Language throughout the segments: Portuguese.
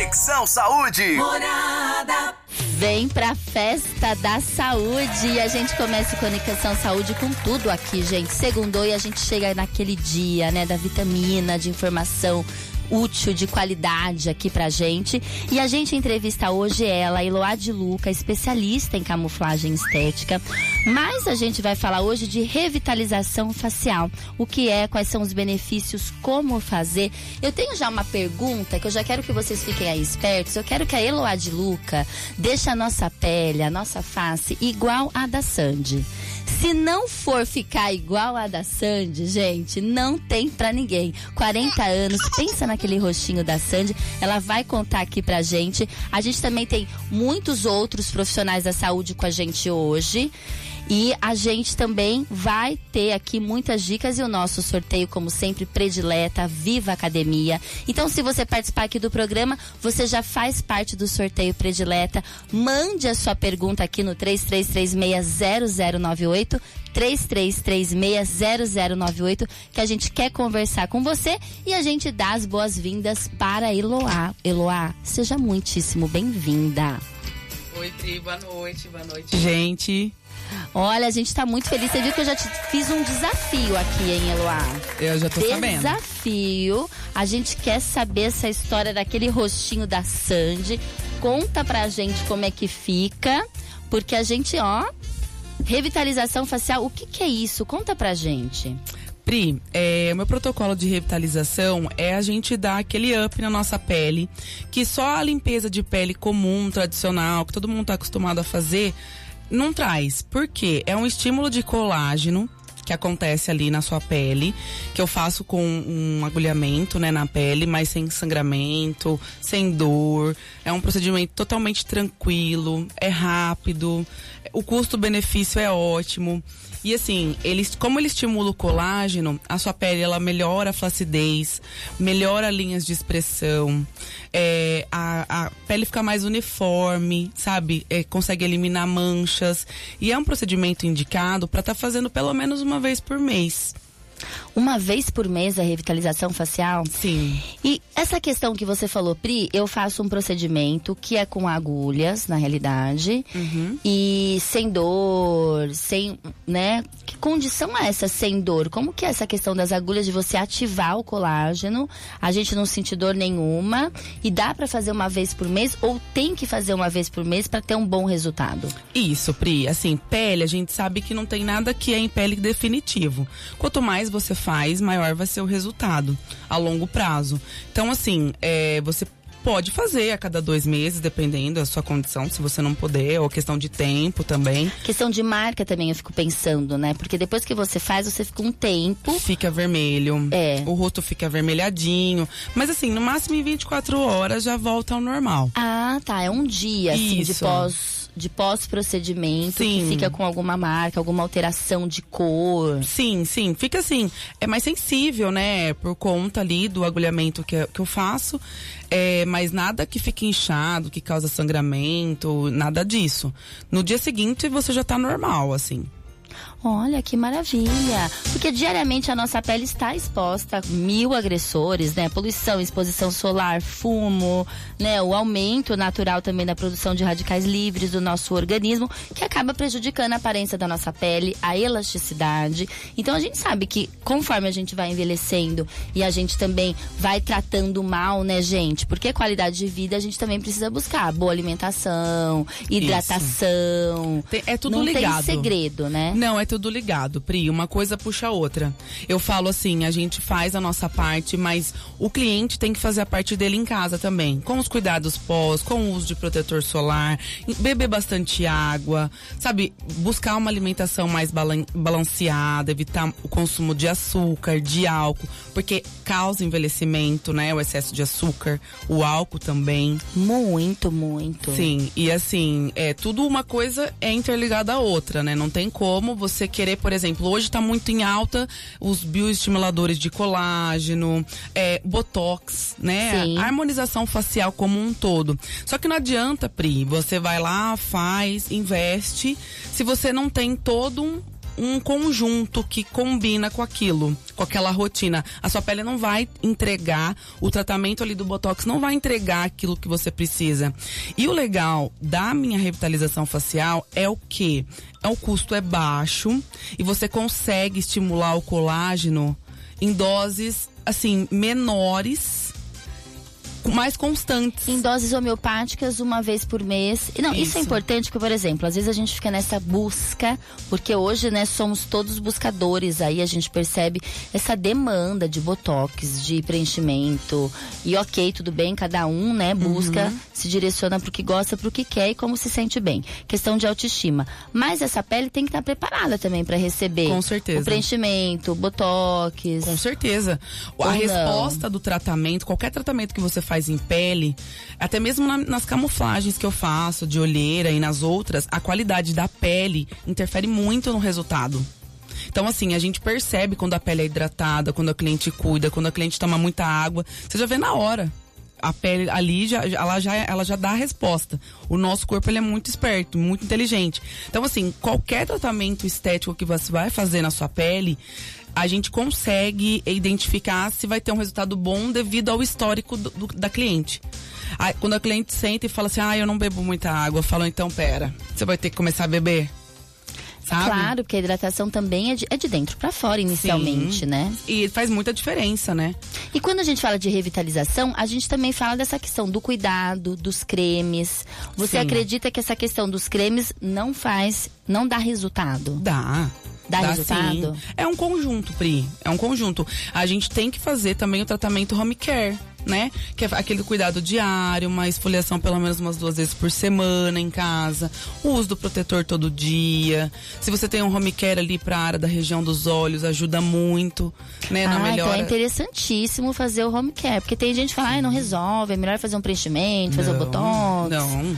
Conexão Saúde. Morada. Vem pra festa da saúde e a gente começa Conexão Saúde com tudo aqui, gente. Segundou e a gente chega naquele dia, né, da vitamina, de informação útil, de qualidade aqui pra gente. E a gente entrevista hoje ela, Eloá de Luca, especialista em camuflagem estética. Mas a gente vai falar hoje de revitalização facial. O que é, quais são os benefícios, como fazer. Eu tenho já uma pergunta que eu já quero que vocês fiquem aí espertos. Eu quero que a Eloá de Luca deixe a nossa pele, a nossa face igual a da Sandy. Se não for ficar igual a da Sandy, gente, não tem pra ninguém. 40 anos, pensa naquele rostinho da Sandy, ela vai contar aqui pra gente. A gente também tem muitos outros profissionais da saúde com a gente hoje. E a gente também vai ter aqui muitas dicas e o nosso sorteio, como sempre, predileta, Viva Academia. Então, se você participar aqui do programa, você já faz parte do sorteio predileta. Mande a sua pergunta aqui no 33360098. 33360098, que a gente quer conversar com você e a gente dá as boas-vindas para Eloá. Eloá, seja muitíssimo bem-vinda. Oi, Pri, boa noite, boa noite, gente. Olha, a gente tá muito feliz. Você viu que eu já te fiz um desafio aqui, hein, Eloá? Eu já tô desafio. sabendo. Desafio. A gente quer saber essa história daquele rostinho da Sandy. Conta pra gente como é que fica. Porque a gente, ó. Revitalização facial, o que, que é isso? Conta pra gente. Pri, é, meu protocolo de revitalização é a gente dar aquele up na nossa pele, que só a limpeza de pele comum, tradicional, que todo mundo tá acostumado a fazer, não traz. Por quê? É um estímulo de colágeno que acontece ali na sua pele, que eu faço com um agulhamento, né, na pele, mas sem sangramento, sem dor. É um procedimento totalmente tranquilo, é rápido, o custo-benefício é ótimo. E assim, ele, como ele estimula o colágeno, a sua pele ela melhora a flacidez, melhora linhas de expressão, é, a, a, pele fica mais uniforme, sabe? É, consegue eliminar manchas. E é um procedimento indicado para estar tá fazendo pelo menos uma vez por mês. Uma vez por mês a revitalização facial? Sim. E essa questão que você falou, Pri, eu faço um procedimento que é com agulhas, na realidade, uhum. e sem dor, sem, né? Que condição é essa sem dor? Como que é essa questão das agulhas de você ativar o colágeno, a gente não sentir dor nenhuma, e dá para fazer uma vez por mês ou tem que fazer uma vez por mês para ter um bom resultado? Isso, Pri. Assim, pele, a gente sabe que não tem nada que é em pele definitivo. Quanto mais você faz, maior vai ser o resultado a longo prazo. Então, assim, é, você Pode fazer a cada dois meses, dependendo da sua condição, se você não puder, ou questão de tempo também. Questão de marca também, eu fico pensando, né? Porque depois que você faz, você fica um tempo. Fica vermelho. É. O rosto fica avermelhadinho. Mas assim, no máximo em 24 horas já volta ao normal. Ah, tá. É um dia, assim, Isso. de pós de pós-procedimento que fica com alguma marca, alguma alteração de cor. Sim, sim. Fica assim, é mais sensível, né? Por conta ali do agulhamento que, que eu faço. É, mas nada que fique inchado, que causa sangramento, nada disso. No dia seguinte você já tá normal, assim. Olha que maravilha! Porque diariamente a nossa pele está exposta a mil agressores, né? Poluição, exposição solar, fumo, né? O aumento natural também da produção de radicais livres do nosso organismo, que acaba prejudicando a aparência da nossa pele, a elasticidade. Então a gente sabe que conforme a gente vai envelhecendo e a gente também vai tratando mal, né, gente? Porque qualidade de vida a gente também precisa buscar boa alimentação, hidratação. Tem, é tudo Não ligado. tem segredo, né? Não, é tudo ligado, Pri. Uma coisa puxa a outra. Eu falo assim, a gente faz a nossa parte, mas o cliente tem que fazer a parte dele em casa também. Com os cuidados pós, com o uso de protetor solar, beber bastante água, sabe? Buscar uma alimentação mais balan balanceada, evitar o consumo de açúcar, de álcool, porque causa envelhecimento, né? O excesso de açúcar, o álcool também. Muito, muito. Sim, e assim, é tudo uma coisa é interligada à outra, né? Não tem como você querer, por exemplo, hoje está muito em alta os bioestimuladores de colágeno, é, botox, né? Sim. A harmonização facial como um todo. Só que não adianta, Pri, você vai lá, faz, investe, se você não tem todo um um conjunto que combina com aquilo, com aquela rotina. A sua pele não vai entregar, o tratamento ali do Botox não vai entregar aquilo que você precisa. E o legal da minha revitalização facial é o que? É o custo é baixo e você consegue estimular o colágeno em doses assim menores mais constantes. Em doses homeopáticas, uma vez por mês. Não, isso. isso. é importante porque, por exemplo, às vezes a gente fica nessa busca, porque hoje, né, somos todos buscadores, aí a gente percebe essa demanda de botox, de preenchimento. E ok, tudo bem, cada um, né, busca, uhum. se direciona pro que gosta, pro que quer e como se sente bem. Questão de autoestima. Mas essa pele tem que estar preparada também para receber. Com certeza. O preenchimento, botox. Com certeza. A resposta do tratamento, qualquer tratamento que você faz em pele, até mesmo na, nas camuflagens que eu faço, de olheira e nas outras, a qualidade da pele interfere muito no resultado. Então, assim, a gente percebe quando a pele é hidratada, quando a cliente cuida, quando a cliente toma muita água. Você já vê na hora. A pele ali, já, ela, já, ela já dá a resposta. O nosso corpo ele é muito esperto, muito inteligente. Então, assim, qualquer tratamento estético que você vai fazer na sua pele, a gente consegue identificar se vai ter um resultado bom devido ao histórico do, do, da cliente. Aí, quando a cliente senta e fala assim, ah, eu não bebo muita água, eu falo, então pera, você vai ter que começar a beber. Sabe? Claro, porque a hidratação também é de, é de dentro para fora inicialmente, Sim. né? E faz muita diferença, né? E quando a gente fala de revitalização, a gente também fala dessa questão do cuidado, dos cremes. Você Sim. acredita que essa questão dos cremes não faz, não dá resultado? Dá. Dá, Dá resultado? Sim. É um conjunto, Pri. É um conjunto. A gente tem que fazer também o tratamento home care né? Que é aquele cuidado diário, uma esfoliação pelo menos umas duas vezes por semana em casa, o uso do protetor todo dia. Se você tem um home care ali para a área da região dos olhos, ajuda muito, né? Na ah, melhora. Então é interessantíssimo fazer o home care, porque tem gente que fala, ah, não resolve, é melhor fazer um preenchimento, fazer não, o botox. Não.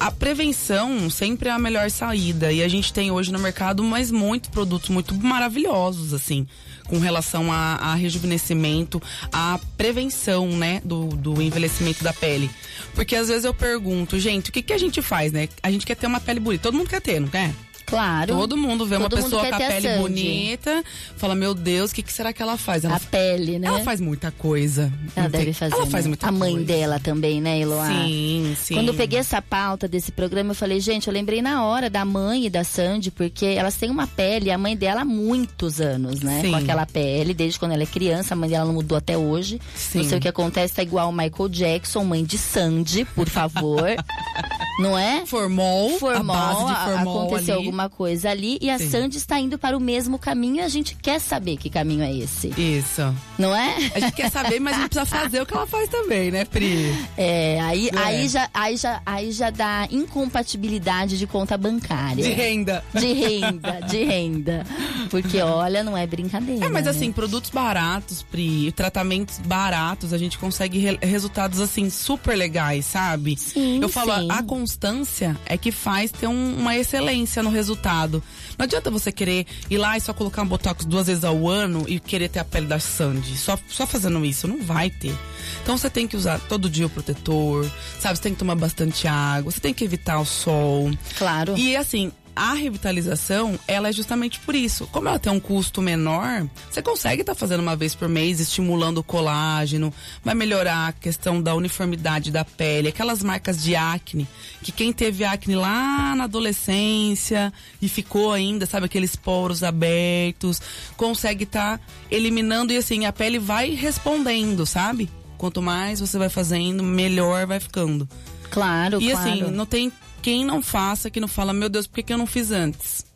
A prevenção sempre é a melhor saída e a gente tem hoje no mercado mais muitos produtos muito maravilhosos assim com relação a, a rejuvenescimento, a prevenção, né, do, do envelhecimento da pele. Porque às vezes eu pergunto, gente, o que, que a gente faz, né? A gente quer ter uma pele bonita. Todo mundo quer ter, não quer? Claro. Todo mundo vê Todo uma pessoa com a pele a bonita, fala, meu Deus, o que, que, será que ela faz? Ela, a pele, né? Ela faz muita coisa. Ela deve fazer. Ela faz muita A mãe coisa. dela também, né, Eloá? Sim, sim. Quando eu peguei essa pauta desse programa, eu falei, gente, eu lembrei na hora da mãe e da Sandy, porque elas têm uma pele, a mãe dela há muitos anos, né? Sim. Com aquela pele, desde quando ela é criança, a mãe dela não mudou até hoje. Sim. Não sei o que acontece, tá igual o Michael Jackson, mãe de Sandy, por favor. não é? Formol, formol, a base de formol aconteceu ali. alguma coisa ali e a Sim. Sandy está indo para o mesmo caminho e a gente quer saber que caminho é esse. Isso. Não é? A gente quer saber, mas a gente precisa fazer o que ela faz também, né, Pri? É, aí, é. aí, já, aí, já, aí já dá incompatibilidade de conta bancária. De renda. De renda, de renda. Porque, olha, não é brincadeira. É, mas né? assim, produtos baratos, Pri, tratamentos baratos, a gente consegue re resultados, assim, super legais, sabe? Sim, Eu falo, sim. a constância é que faz ter um, uma excelência no resultado. Não adianta você querer ir lá e só colocar um botox duas vezes ao ano e querer ter a pele da Sandy. Só, só fazendo isso, não vai ter. Então você tem que usar todo dia o protetor, sabe? Você tem que tomar bastante água, você tem que evitar o sol. Claro. E assim, a revitalização, ela é justamente por isso. Como ela tem um custo menor, você consegue estar tá fazendo uma vez por mês, estimulando o colágeno, vai melhorar a questão da uniformidade da pele, aquelas marcas de acne, que quem teve acne lá na adolescência e ficou ainda, sabe, aqueles poros abertos, consegue estar tá eliminando e assim, a pele vai respondendo, sabe? Quanto mais você vai fazendo, melhor vai ficando. Claro, e claro. assim, não tem quem não faça, que não fala, meu Deus, por que, que eu não fiz antes?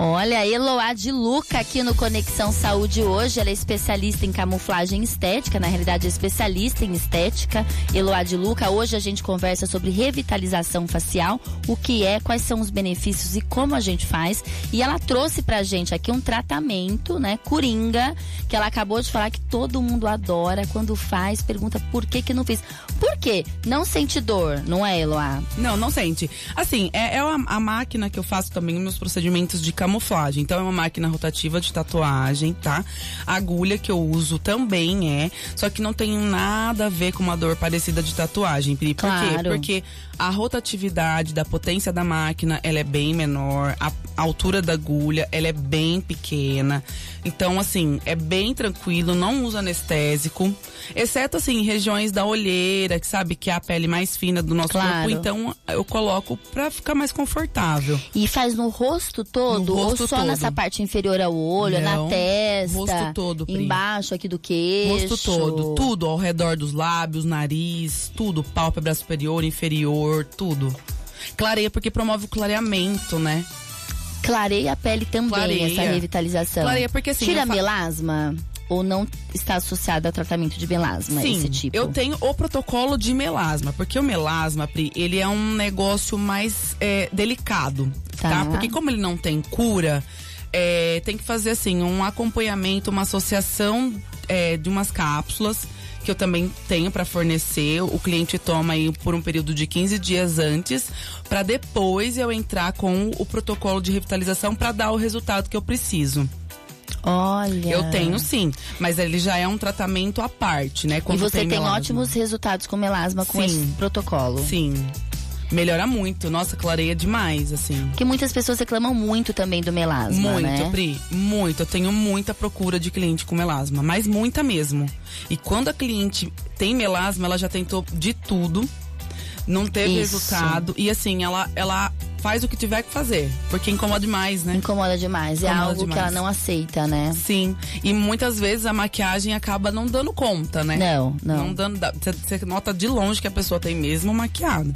Olha, Eloá de Luca aqui no Conexão Saúde hoje. Ela é especialista em camuflagem estética, na realidade é especialista em estética. Eloá de Luca, hoje a gente conversa sobre revitalização facial, o que é, quais são os benefícios e como a gente faz. E ela trouxe pra gente aqui um tratamento, né, coringa, que ela acabou de falar que todo mundo adora quando faz, pergunta por que que não fiz. Por quê? Não sente dor, não é, Eloá? Não, não sente. Assim, é, é a, a, máquina que eu faço também meus procedimentos de camuflagem. Então é uma máquina rotativa de tatuagem, tá? A agulha que eu uso também é, só que não tem nada a ver com uma dor parecida de tatuagem, Pri. Por claro. quê? Porque a rotatividade da potência da máquina, ela é bem menor, a, a altura da agulha, ela é bem pequena. Então, assim, é bem tranquilo, não usa anestésico, exceto assim, regiões da olheira, que sabe que é a pele mais fina do nosso Claro. corpo, então eu coloco pra ficar mais confortável. E faz no rosto todo? No rosto ou só todo. nessa parte inferior ao olho, Não, na testa? rosto todo, Pri. Embaixo aqui do queixo? Rosto todo, tudo ao redor dos lábios, nariz, tudo, pálpebra superior, inferior, tudo. Clareia porque promove o clareamento, né? Clareia a pele também, Clareia. essa revitalização. Clareia porque assim, Tira fa- melasma? Ou não está associado ao tratamento de melasma, Sim, esse tipo? eu tenho o protocolo de melasma, porque o melasma, Pri, ele é um negócio mais é, delicado, Tá. tá. Porque como ele não tem cura, é, tem que fazer assim, um acompanhamento, uma associação é, de umas cápsulas que eu também tenho para fornecer. O cliente toma aí por um período de 15 dias antes, para depois eu entrar com o protocolo de revitalização para dar o resultado que eu preciso. Olha. Eu tenho sim, mas ele já é um tratamento à parte, né? E Quando você tem, melasma. ótimos resultados com melasma com Sim. esse protocolo. Sim. Melhora muito. Nossa, clareia demais, assim. Porque muitas pessoas reclamam muito também do melasma, Muito, né? Pri. Muito. Eu tenho muita procura de cliente com melasma. Mas muita mesmo. E quando a cliente tem melasma, ela já tentou de tudo. Não teve Isso. resultado. E assim, ela, ela faz o que tiver que fazer. Porque incomoda demais, né? Incomoda demais. é Incomoda algo que demais. ela não aceita, né? Sim. E muitas vezes a maquiagem acaba não dando conta, né? Não, não. Não dando. Você nota de longe que a pessoa tem mesmo maquiado.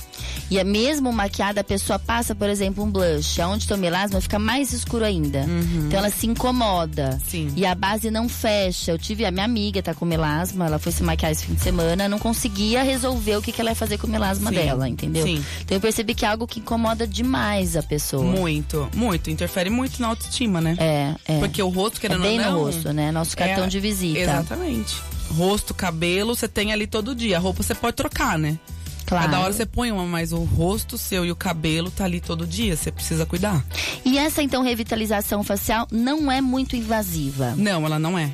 E a mesmo maquiada, a pessoa passa, por exemplo, um blush. Aonde tem o melasma, fica mais escuro ainda. Então ela se incomoda. Uhum. Sim. E a base não fecha. Eu tive a minha amiga, tá com melasma, ela foi se maquiar esse fim de semana, não conseguia resolver o que, que ela ia fazer com o melasma Sim, dela, entendeu? sim. Então eu percebi que é algo que incomoda demais a pessoa. Muito, muito. Interfere muito na autoestima, né? É, é. Porque o rosto, É querendo bem ou não. no rosto, né? Nosso cartão é- de visita. Exatamente. Rosto, cabelo, você tem ali todo dia. A roupa você pode trocar, né? Claro. Cada hora você põe uma, mas o rosto seu e o cabelo tá ali todo dia. Você precisa cuidar. E essa, então, revitalização facial não é muito invasiva. Não, ela não é.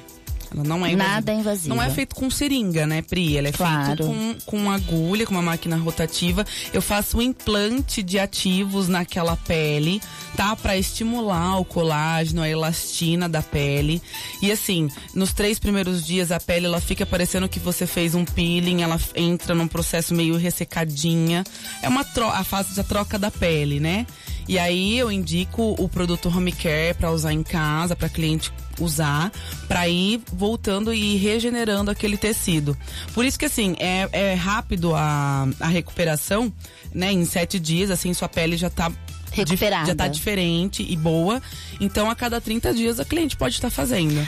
Ela não é invasiva. Nada invasiva. Não é feito com seringa, né, Pri? Ela é Claro. feito com, com agulha, com uma máquina rotativa. Eu faço um implante de ativos naquela pele, tá? Pra estimular o colágeno, a elastina da pele. E assim, nos três primeiros dias a pele ela fica parecendo que você fez um peeling, ela entra num processo meio ressecadinha. É uma a fase da troca da pele, né? E aí eu indico o produto Home Care para usar em casa, para cliente usar, para ir voltando e regenerando aquele tecido. Por isso que assim, é, é rápido a, a recuperação, né? Em sete dias, assim, sua pele já tá Recuperada. Já tá diferente e boa. Então, a cada 30 dias, a cliente pode estar fazendo.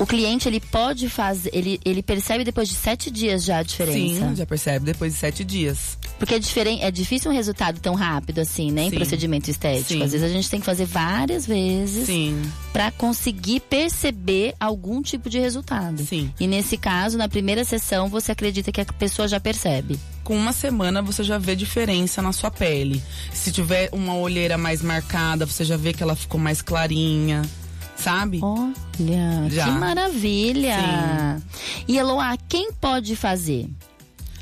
O cliente, ele pode fazer, ele, ele percebe depois de sete dias já a diferença. Sim, já percebe depois de sete dias. Porque é, diferente, é difícil um resultado tão rápido assim, né? Em Sim. procedimento estético. Sim. Às vezes a gente tem que fazer várias vezes Sim, pra conseguir perceber algum tipo de resultado. sim. E nesse caso, na primeira sessão, você acredita que a pessoa já percebe. com uma semana você já vê diferença na sua pele. Se tiver uma olheira mais marcada, você já vê que ela ficou mais clarinha, sabe? Olha, Já. que maravilha! E Eloá, quem pode fazer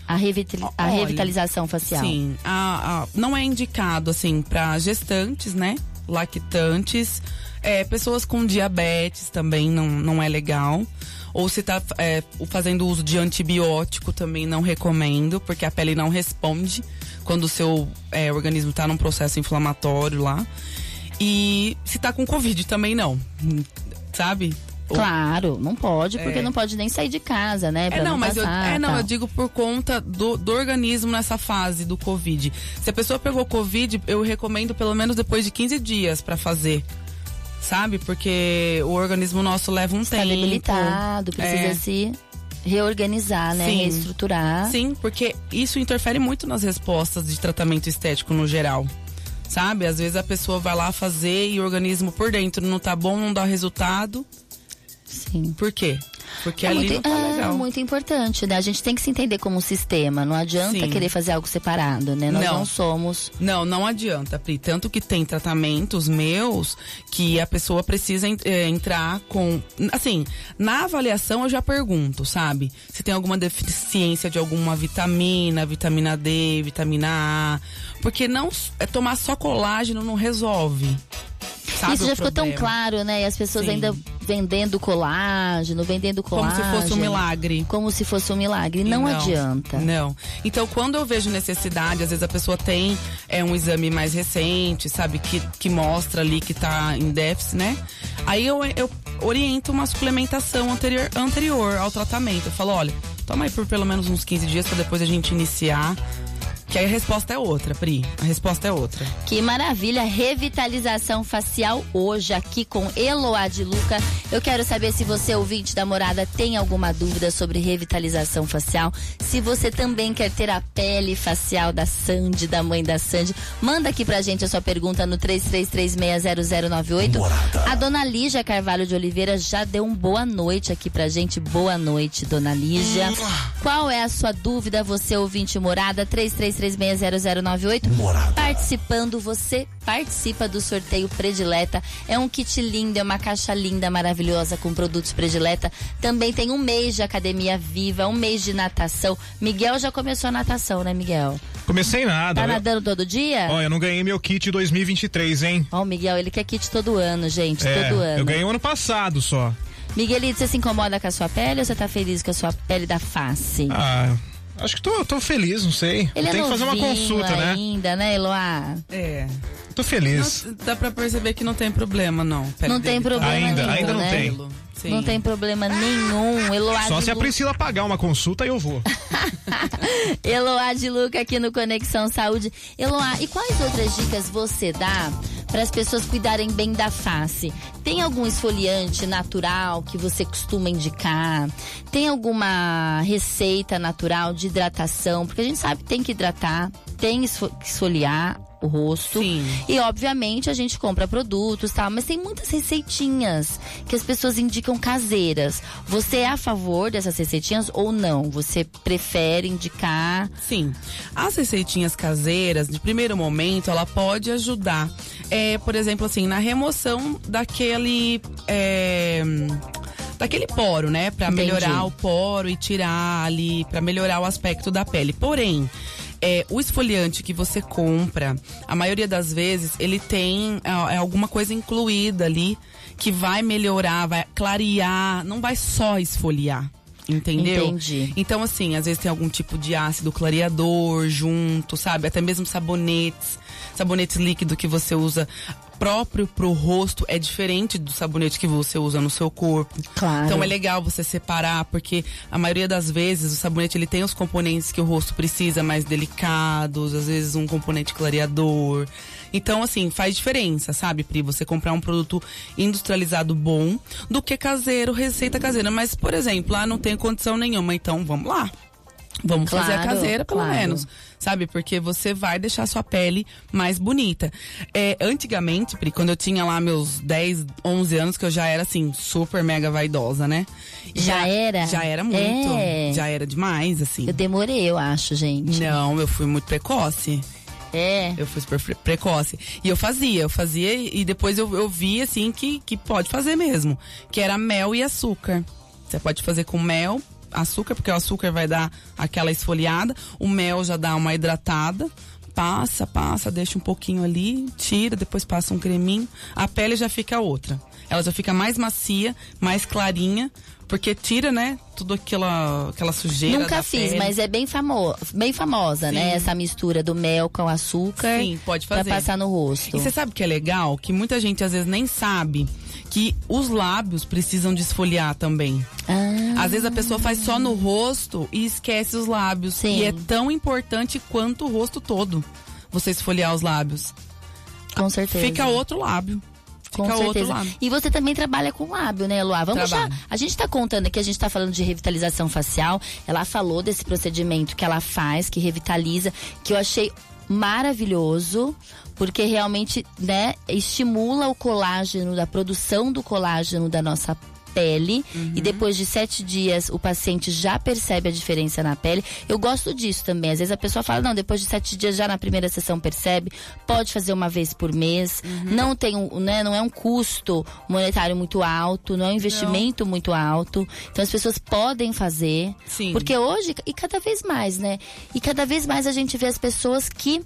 a, revitali- a Olha, revitalização facial? Sim, a- a- não é indicado assim para gestantes, né? Lactantes, é, pessoas com diabetes também não, não é legal. Ou se tá é, fazendo uso de antibiótico também não recomendo, porque a pele não responde quando o seu é, organismo está num processo inflamatório lá. E se tá com Covid também não, sabe? Claro, não pode, porque É. não pode nem sair de casa, né? Pra É, não, mas eu, passar, é, não, tal. eu digo por conta do, do organismo nessa fase do Covid. Se a pessoa pegou Covid, eu recomendo pelo menos depois de 15 dias pra fazer. Sabe? Porque o organismo nosso leva um Está tempo. debilitado, precisa É. se reorganizar, né? Sim. Reestruturar. Sim, porque isso interfere muito nas respostas de tratamento estético no geral. Sabe? Às vezes a pessoa vai lá fazer e o organismo por dentro não tá bom, não dá resultado. Sim. Por quê? Porque é ali muito, tá é legal. muito importante, né? A gente tem que se entender como um sistema. Não adianta Sim. querer fazer algo separado, né? Nós não, Não. somos. Não, não adianta, Pri. Tanto que tem tratamentos meus que a pessoa precisa eh, entrar com. Assim, na avaliação eu já pergunto, sabe? Se tem alguma deficiência de alguma vitamina, vitamina D, vitamina A. Porque não é tomar só colágeno não resolve. Sabe Isso já ficou tão problema? claro, né? E as pessoas Sim. ainda vendendo colágeno, vendendo Como colágeno. se fosse um milagre. Como se fosse um milagre. Não, adianta. Não. Então, quando eu vejo necessidade, às vezes a pessoa tem é, um exame mais recente, sabe, que, que mostra ali que tá em déficit, né? Aí eu, eu oriento uma suplementação anterior, anterior ao tratamento. Eu falo, olha, toma aí por pelo menos uns 15 dias pra depois a gente iniciar. Que aí a resposta é outra, Pri. A resposta é outra. Que maravilha, revitalização facial hoje aqui com Eloá de Luca. Eu quero saber se você, ouvinte da morada, tem alguma dúvida sobre revitalização facial. Se você também quer ter a pele facial da Sandy, da mãe da Sandy, manda aqui pra gente a sua pergunta no 33360098. A dona Lígia Carvalho de Oliveira já deu um boa noite aqui pra gente. Boa noite, dona Lígia. Qual é a sua dúvida, você ouvinte morada? 33360098. Morada. Participando, você participa do sorteio Predileta. É um kit lindo, é uma caixa linda, maravilhosa com produtos Predileta. Também tem um mês de academia viva, um mês de natação. Miguel já começou a natação, né, Miguel? Comecei nada. Tá Eu- nadando todo dia? Ó, eu não ganhei meu kit 2023, hein? Ó, o Miguel, ele quer kit todo ano, gente, É, todo ano. eu ganhei o ano passado só. Miguelito, você se incomoda com a sua pele ou você tá feliz com a sua pele da face? Ah, acho que tô, tô feliz, não sei. Ele Tem é que fazer uma consulta, né? ainda, né, Eloá? É. Tô feliz. Não, dá pra perceber que não tem problema, não. Pele Não tem dele tá- problema Ainda- nenhum, ainda não né? tem. Sim. Não tem problema nenhum. Eloá Só se a Lu- Priscila pagar uma consulta, eu vou. Eloá de Luca aqui no Conexão Saúde. Eloá, e quais outras dicas você dá para as pessoas cuidarem bem da face? Tem algum esfoliante natural que você costuma indicar? Tem alguma receita natural de hidratação? Porque a gente sabe que tem que hidratar, tem que esfoliar o rosto. Sim. E obviamente a gente compra produtos, tal, mas tem muitas receitinhas que as pessoas indicam caseiras. Você é a favor dessas receitinhas ou não? Você prefere indicar? Sim. As receitinhas caseiras, de primeiro momento, ela pode ajudar. É, por exemplo, assim, na remoção daquele. é, daquele poro, né? Pra Entendi. melhorar o poro e tirar ali, pra melhorar o aspecto da pele. Porém. É, o esfoliante que você compra, a maioria das vezes, ele tem ah, é, alguma coisa incluída ali que vai melhorar, vai clarear, não vai só esfoliar. Entendeu? Entendi. Então, assim, às vezes tem algum tipo de ácido clareador junto, sabe? Até mesmo sabonetes. Sabonetes líquido que você usa próprio pro rosto é diferente do sabonete que você usa no seu corpo. Claro. Então é legal você separar, porque a maioria das vezes o sabonete ele tem os componentes que o rosto precisa, mais delicados, às vezes um componente clareador. Então, assim, faz diferença, sabe, Pri? Você comprar um produto industrializado bom do que caseiro, receita caseira. Mas, por exemplo, lá não tem condição nenhuma, então vamos lá. Vamos fazer a Claro, caseira, pelo claro. menos. Sabe? Porque você vai deixar a sua pele mais bonita. É, antigamente, Pri, quando eu tinha lá meus 10, 11 anos, que eu já era assim, super mega vaidosa, né? Já era? Já era muito. É. Já era demais, assim. Eu demorei, eu acho, gente. Não, eu fui muito precoce. É. Eu fui super pre- precoce. E eu fazia, eu fazia e depois eu, eu vi, assim, que, que pode fazer mesmo. Que era mel e açúcar. Você pode fazer com mel, açúcar, porque o açúcar vai dar aquela esfoliada. O mel já dá uma hidratada. Passa, passa, deixa um pouquinho ali, tira, depois passa um creminho. A pele já fica outra. Ela já fica mais macia, mais clarinha, porque tira, né, tudo aquela, aquela sujeira. Nunca fiz, pele. mas é bem, famo bem famosa, né? Sim. Essa mistura do mel com açúcar. Sim, pode Pra fazer. passar no rosto. E você sabe o que é legal? Que muita gente às vezes nem sabe que os lábios precisam de esfoliar também. Ah, Às vezes a pessoa faz só no rosto e esquece os lábios. Sim. E é tão importante quanto o rosto todo você esfoliar os lábios. com certeza. Fica outro lábio. Com Fica outro certeza. lábio. E você também trabalha com lábio, né, Luá? Vamos Trabalho. já. A gente tá contando aqui, a gente tá falando de revitalização facial. Ela falou desse procedimento que ela faz, que revitaliza, que eu achei maravilhoso, porque realmente, né, estimula o colágeno, da produção do colágeno da nossa pele e depois de sete dias o paciente já percebe a diferença na pele. Eu gosto disso também. Às vezes a pessoa fala, não, depois de sete dias já na primeira sessão percebe, pode fazer uma vez por mês, não tem um, né, não é um custo monetário muito alto, não é um investimento muito alto. Então as pessoas podem fazer. Sim. Porque hoje, e cada vez mais, né? E cada vez mais a gente vê as pessoas que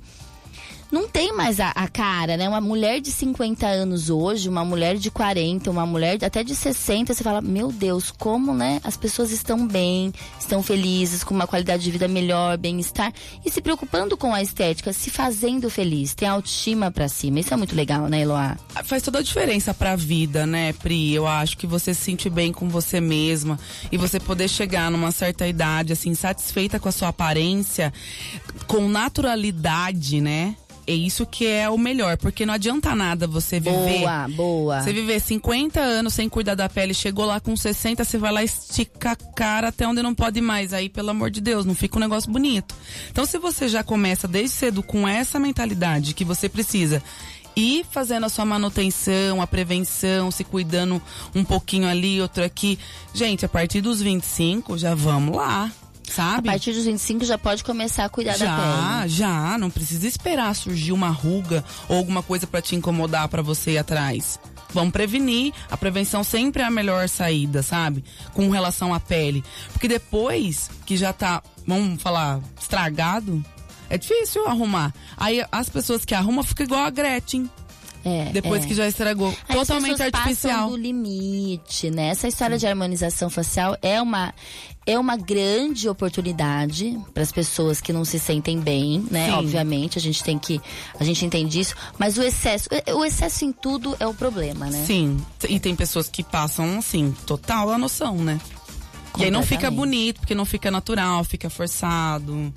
não tem mais a, a cara, né? Uma mulher de 50 anos hoje, uma mulher de 40, uma mulher até de 60, você fala, meu Deus, como, né? As pessoas estão bem, estão felizes, com uma qualidade de vida melhor, bem-estar e se preocupando com a estética, se fazendo feliz, tem autoestima pra cima. Isso é muito legal, né, Eloá? Faz toda a diferença pra vida, né, Pri? Eu acho que você se sentir bem com você mesma e você poder chegar numa certa idade, assim, satisfeita com a sua aparência, com naturalidade, né? É isso que é o melhor, porque não adianta nada você viver. Boa, boa. Você viver 50 anos sem cuidar da pele, chegou lá com 60, você vai lá e estica a cara até onde não pode mais. Aí, pelo amor de Deus, não fica um negócio bonito. Então, se você já começa desde cedo com essa mentalidade que você precisa ir fazendo a sua manutenção, a prevenção, se cuidando um pouquinho ali, outro aqui. Gente, a partir dos 25, já vamos lá. A Sabe? partir dos 25 já pode começar a cuidar da Já, pele. já, não precisa esperar surgir uma ruga ou alguma coisa pra te incomodar pra você ir atrás. Vamos prevenir. A prevenção sempre é a melhor saída, sabe? Com relação à pele. Porque depois que já tá, vamos falar, estragado, é difícil arrumar. Aí as pessoas que arrumam ficam igual a Gretchen, É, depois é. que já estragou. Aí Totalmente artificial. Do limite, né? Essa história de harmonização facial é uma é uma grande oportunidade para as pessoas que não se sentem bem, né? Sim. Obviamente, a gente tem que a gente entende isso, mas o excesso, o excesso em tudo é o problema, né? Sim, e tem pessoas que passam, assim, total a noção, né? E aí não fica bonito, porque não fica natural, fica forçado.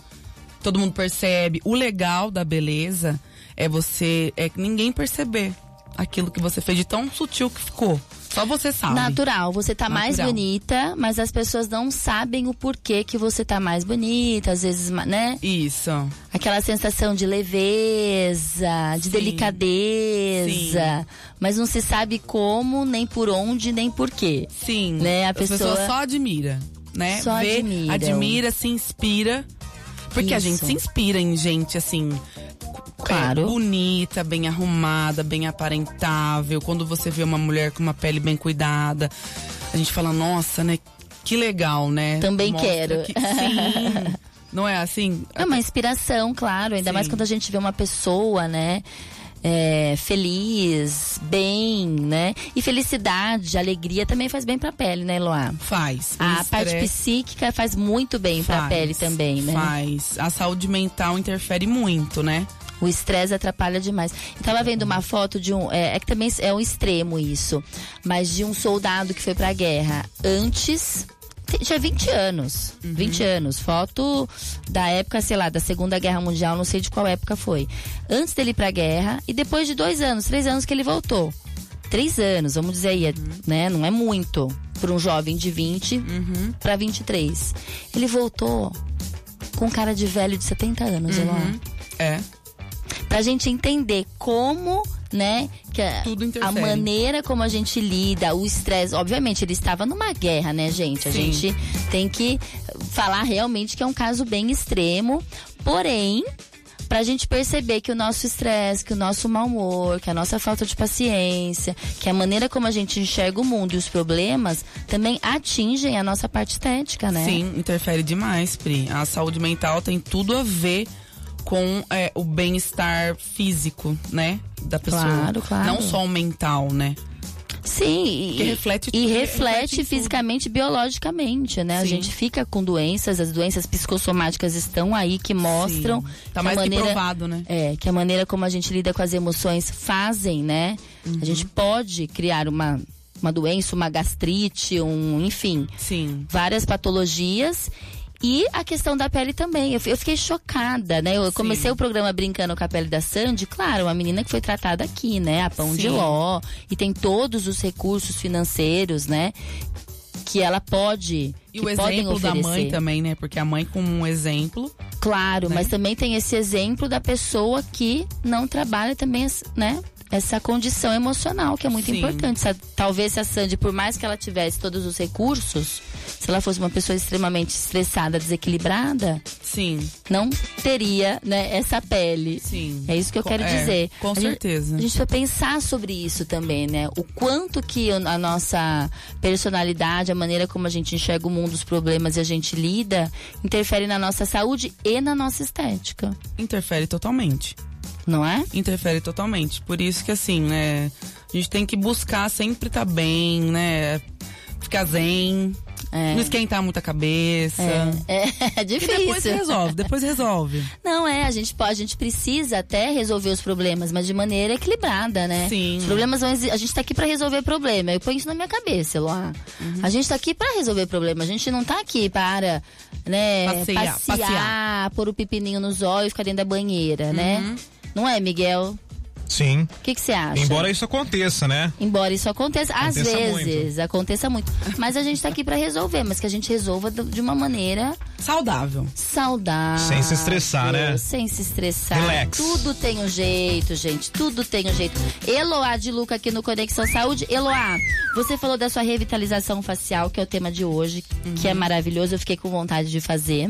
Todo mundo percebe. O legal da beleza é você. é que ninguém perceber aquilo que você fez de tão sutil que ficou. Só você sabe. Natural, você tá mais Natural. bonita, mas as pessoas não sabem o porquê que você tá mais bonita, às vezes, né? Isso. Aquela sensação de leveza, de Sim. delicadeza, Sim. mas não se sabe como, nem por onde, nem por quê. Sim. Né, a pessoa- só admira, né? Só Vê, admiram. admira, se inspira. Porque a gente Isso. se inspira em gente assim. Claro. é, bonita, bem arrumada, bem aparentável. Quando você vê uma mulher com uma pele bem cuidada, a gente fala, nossa, né? Que legal, né? Também Mostra quero. que- sim. Não é assim? É uma inspiração, claro, ainda Sim. mais quando a gente vê uma pessoa, né? é, feliz, bem, né? E felicidade, alegria também faz bem pra pele, né, Eloá? Faz. A parte estresse psíquica faz muito bem pra faz, pele também, né? Faz. A saúde mental interfere muito, né? O estresse atrapalha demais. Eu tava vendo uma foto de um. É, é que também é um extremo isso. Mas de um soldado que foi pra guerra antes. te- Tinha 20 anos. 20 anos. Foto da época, sei lá, da Segunda Guerra Mundial, não sei de qual época foi. Antes dele ir pra guerra e depois de dois anos, três anos que ele voltou. Três anos, vamos dizer aí, né? Não é muito. Pra um jovem de 20 pra 23. Ele voltou com cara de velho de 70 anos, Eloá É. pra gente entender como, né, que a, a maneira como a gente lida, o estresse, obviamente ele estava numa guerra, né, gente? A Sim. gente tem que falar realmente que é um caso bem extremo, porém, pra gente perceber que o nosso estresse, que o nosso mau humor, que a nossa falta de paciência, que a maneira como a gente enxerga o mundo e os problemas também atingem a nossa parte estética, né? Sim, interfere demais, Pri. A saúde mental tem tudo a ver com é, o bem-estar físico, né? Da pessoa. Claro, claro. Não só o mental, né? Sim, Que e, reflete e tudo, reflete fisicamente, biologicamente, né? A Sim. gente fica com doenças, as doenças psicossomáticas estão aí que mostram Sim. Tá que mais a que maneira, provado, né? É, que a maneira como a gente lida com as emoções fazem, né? Uhum. A gente pode criar uma, uma doença, uma gastrite, um, enfim, Sim. várias patologias. E a questão da pele também. Eu, eu fiquei chocada, né? Eu comecei o programa brincando com a pele da Sandy, claro, uma menina que foi tratada aqui, né? A pão de Sim. ló. E tem todos os recursos financeiros, né? Que ela pode. E o exemplo da mãe também, né? Porque a mãe como um exemplo. Claro, né? mas também tem esse exemplo da pessoa que não trabalha também, né? Essa condição emocional que é muito Sim. importante. Talvez se a Sandy, por mais que ela tivesse todos os recursos, se ela fosse uma pessoa extremamente estressada, desequilibrada, Sim, não teria né, essa pele. sim. É isso que eu quero é, dizer. com A gente- certeza. A gente vai pensar sobre isso também, né? O quanto que a nossa personalidade, a maneira como a gente enxerga o mundo, os problemas e a gente lida, interfere na nossa saúde e na nossa estética, Interfere totalmente. Não é? Interfere totalmente. Por isso que assim, né? A gente tem que buscar sempre estar bem, né? Ficar zen. Não esquentar muito a cabeça. É, é E difícil. depois resolve, depois resolve. Não é, a gente pode, a gente precisa até resolver os problemas, mas de maneira equilibrada, né? Sim. Os problemas vão a gente tá aqui pra resolver problema. Eu ponho isso na minha cabeça, Eloá. Uhum. A gente tá aqui pra resolver problema. A gente não tá aqui para, né, Passear, passear. pôr o pepininho nos olhos e ficar dentro da banheira, Uhum. né? Não é, Miguel? Sim. O que você acha? Embora isso aconteça, né? Embora isso aconteça, às Aconteça vezes, aconteça muito. Mas a gente tá aqui pra resolver, mas que a gente resolva de uma maneira Saudável. saudável. Sem se estressar, né? Sem se estressar. Relax. Tudo tem um jeito, gente. Tudo tem um jeito. Eloá de Luca aqui no Conexão Saúde. Eloá, você falou da sua revitalização facial, que é o tema de hoje, que é Uhum. maravilhoso. Eu fiquei com vontade de fazer.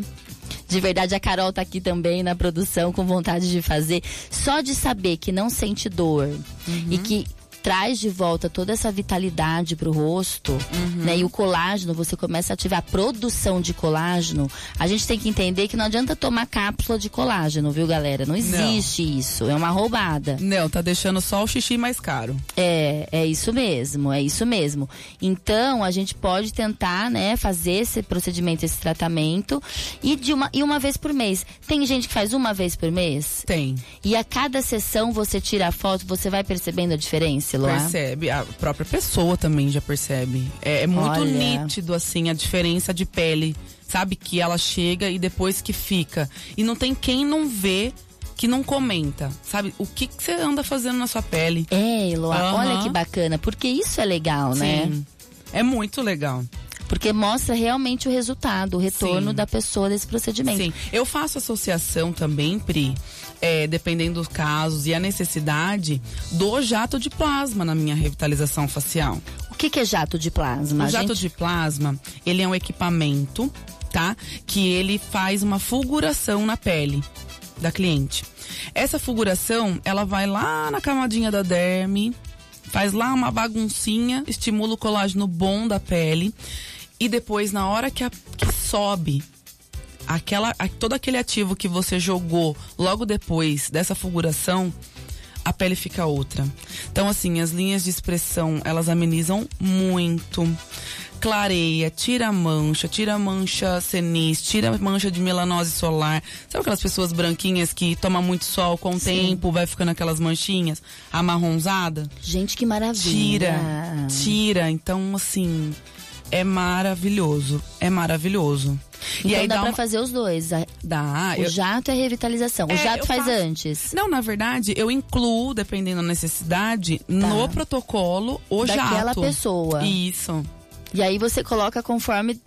De verdade, a Carol tá aqui também na produção com vontade de fazer. Só de saber que não sente dor Uhum. e que traz de volta toda essa vitalidade pro rosto, Uhum. né? E o colágeno, você começa a ativar a produção de colágeno. A gente tem que entender que não adianta tomar cápsula de colágeno, viu, galera? Não existe isso. É uma roubada. Não, tá deixando só o xixi mais caro. É, é isso mesmo, é isso mesmo. Então, a gente pode tentar, né, fazer esse procedimento, esse tratamento e de uma e uma vez por mês. Tem gente que faz uma vez por mês? Tem. E a cada sessão você tira a foto, você vai percebendo a diferença, Eloá? Percebe. A própria pessoa também já percebe. É, é muito Olha. nítido, assim, a diferença de pele. Sabe? Que ela chega e depois que fica. E não tem quem não vê que não comenta. Sabe? O que, que você anda fazendo na sua pele? É, Eloá, Aham. olha que bacana, porque isso é legal, né? Sim. É muito legal. Porque mostra realmente o resultado, o retorno Sim. da pessoa desse procedimento. Sim, eu faço associação também, Pri, é, dependendo dos casos e a necessidade, do jato de plasma na minha revitalização facial. O que, que é jato de plasma? o jato gente? de plasma, ele é um equipamento, tá? Que ele faz uma fulguração na pele da cliente. Essa fulguração, ela vai lá na camadinha da derme, faz lá uma baguncinha, estimula o colágeno bom da pele e depois na hora que, a- que sobe aquela, todo aquele ativo que você jogou logo depois dessa fulguração, a pele fica outra. Então, assim, as linhas de expressão, elas amenizam muito. Clareia, tira a mancha, tira a mancha senis, tira a mancha de melanose solar. Sabe aquelas pessoas branquinhas que tomam muito sol com o tempo, vai ficando aquelas manchinhas amarronzada? Gente, que maravilha. Tira, tira. Então, assim, é maravilhoso. É maravilhoso. Então e aí dá, dá pra uma... fazer os dois. Dá. O eu- jato é revitalização. O É, jato faz faço. antes. Não, na verdade, eu incluo, dependendo da necessidade, no protocolo o Tá. Daquela jato. pessoa. Isso. E aí você coloca conforme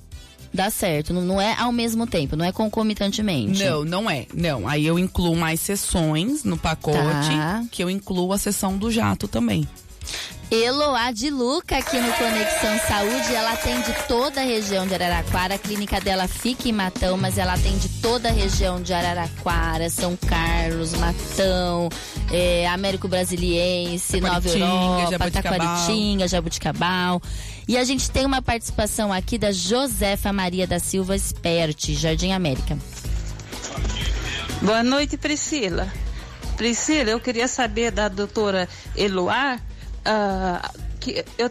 dá certo. Não, não é ao mesmo tempo, não é concomitantemente. Não, não é. Não. Aí eu incluo mais sessões no pacote, Tá. que eu incluo a sessão do jato também. Eloá de Luca aqui no Conexão Saúde. Ela atende toda a região de Araraquara. A clínica dela fica em Matão, mas ela atende toda a região de Araraquara, São Carlos, Matão, é, Américo Brasiliense, Nova Europa, Jabuticabal. Taquaritinga, Jabuticabal. E a gente tem uma participação aqui da Josefa Maria da Silva Spert, Jardim América. Boa noite, Priscila. Priscila, eu queria saber da doutora Eloá, ah, que eu,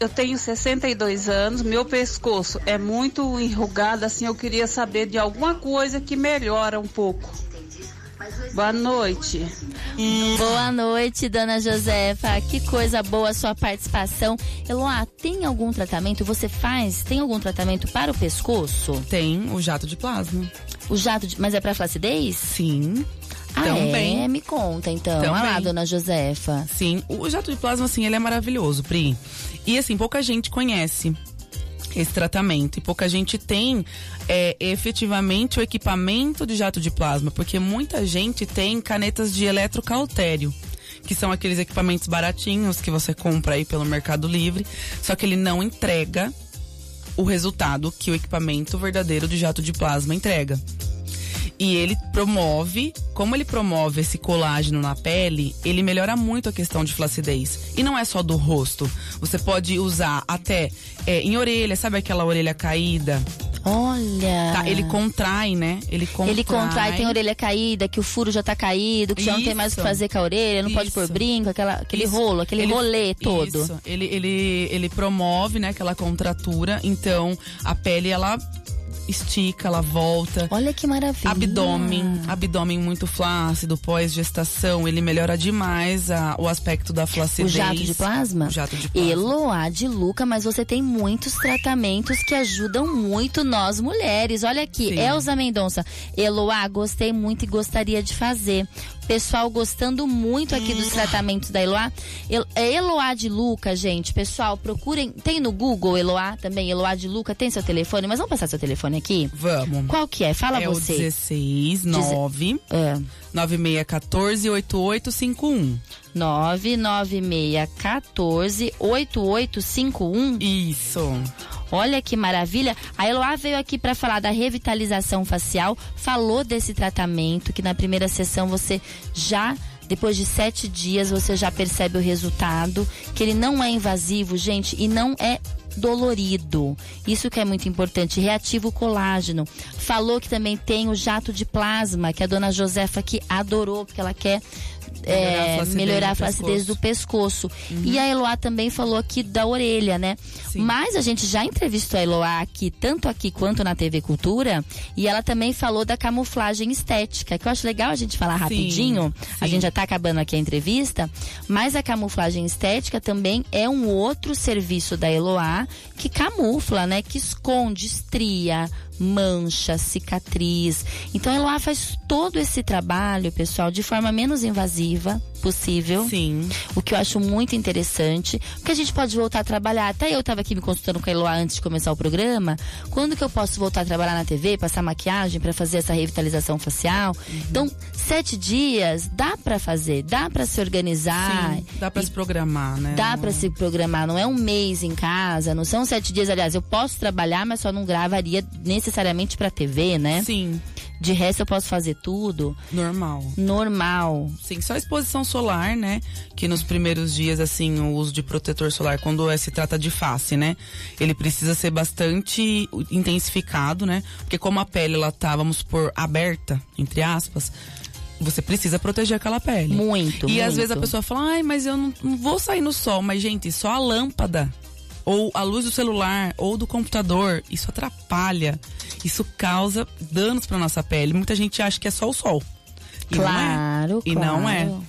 eu tenho 62 anos, meu pescoço é muito enrugado, assim, eu queria saber de alguma coisa que melhora um pouco. Boa noite. Boa noite, dona Josefa. Que coisa boa a sua participação. Eloá, tem algum tratamento? Você faz? Tem algum tratamento para o pescoço? Tem o jato de plasma. O jato de... Mas é para flacidez? Sim. Ah, Também. é? Me conta então. Também. Olha lá, dona Josefa. Sim, o jato de plasma, assim, ele é maravilhoso, Pri. E assim, pouca gente conhece esse tratamento e pouca gente tem é, efetivamente o equipamento de jato de plasma, porque muita gente tem canetas de eletrocautério, que são aqueles equipamentos baratinhos que você compra aí pelo Mercado Livre, só que ele não entrega o resultado que o equipamento verdadeiro de jato de plasma entrega. E ele promove, como ele promove esse colágeno na pele, ele melhora muito a questão de flacidez. E não é só do rosto. Você pode usar até é, em orelha, sabe aquela orelha caída? Olha. Tá, ele contrai, né? Ele contrai. Ele contrai, tem orelha caída, que o furo já tá caído, que já não tem mais o que Isso. fazer com a orelha, não pode pôr Isso. brinco, aquela, aquele Isso. rolo, aquele Ele- rolê todo. Isso. Ele, ele, ele promove, né, aquela contratura. Então, a pele, ela estica, ela volta. Olha que maravilha. Abdômen, abdômen muito flácido, pós-gestação, ele melhora demais a- o aspecto da O flacidez. jato de plasma? O jato de plasma. Eloá de Luca, mas você tem muitos tratamentos que ajudam muito nós mulheres. Olha aqui, Sim. Elza Mendonça. Eloá, gostei muito e gostaria de fazer. Pessoal gostando muito aqui dos tratamentos da Eloá. El- é Eloá de Luca, gente. Pessoal, procurem. Tem no Google Eloá também, Eloá de Luca. Tem seu telefone, mas vamos passar seu telefone aqui? Vamos. Qual que é? Fala é o você. 16 9 É. 9614 8851. 99614 8851. Isso. Olha que maravilha. A Eloá veio aqui para falar da revitalização facial, falou desse tratamento que na primeira sessão você já depois de sete dias você já percebe o resultado, que ele não é invasivo, gente, e não é dolorido. Isso que é muito importante. Reativa o colágeno. Falou que também tem o jato de plasma, que a dona Josefa que adorou, porque ela quer Melhorar a é, flacidez melhorar a do flacidez do pescoço. E a Eloá também falou aqui da orelha, né? Sim. Mas a gente já entrevistou a Eloá aqui, tanto aqui quanto na TV Cultura, e ela também falou da camuflagem estética, que eu acho legal a gente falar rapidinho. A sim. gente já tá acabando aqui a entrevista, mas a camuflagem estética também é um outro serviço da Eloá que camufla, né? Que esconde estria, mancha, cicatriz. Então a Eloá faz todo esse trabalho, pessoal, de forma menos invasiva possível. Sim. O que eu acho muito interessante, porque a gente pode voltar a trabalhar. Até eu estava aqui me consultando com a Eloá antes de começar o programa. Quando que eu posso voltar a trabalhar na TV, passar maquiagem para fazer essa revitalização facial? Então, sete dias dá para fazer, dá para se organizar. Sim. Dá pra se programar, né? Dá para se programar, não é um mês em casa, não são sete dias. Aliás, eu posso trabalhar, mas só não gravaria necessariamente para TV, né? Sim. De resto, eu posso fazer tudo Normal. normal. Sim, só exposição solar, né? Que nos primeiros dias, assim, o uso de protetor solar, quando é, se trata de face, né? Ele precisa ser bastante intensificado, né? Porque como a pele, ela tá, vamos supor, aberta, entre aspas, você precisa proteger aquela pele. Muito, E às muito. vezes a pessoa fala, ai, mas eu não, não vou sair no sol. Mas, gente, só a lâmpada, ou a luz do celular, ou do computador, isso atrapalha. Isso causa danos pra nossa pele. Muita gente acha que é só o sol. E não é. Claro, E não é. claro.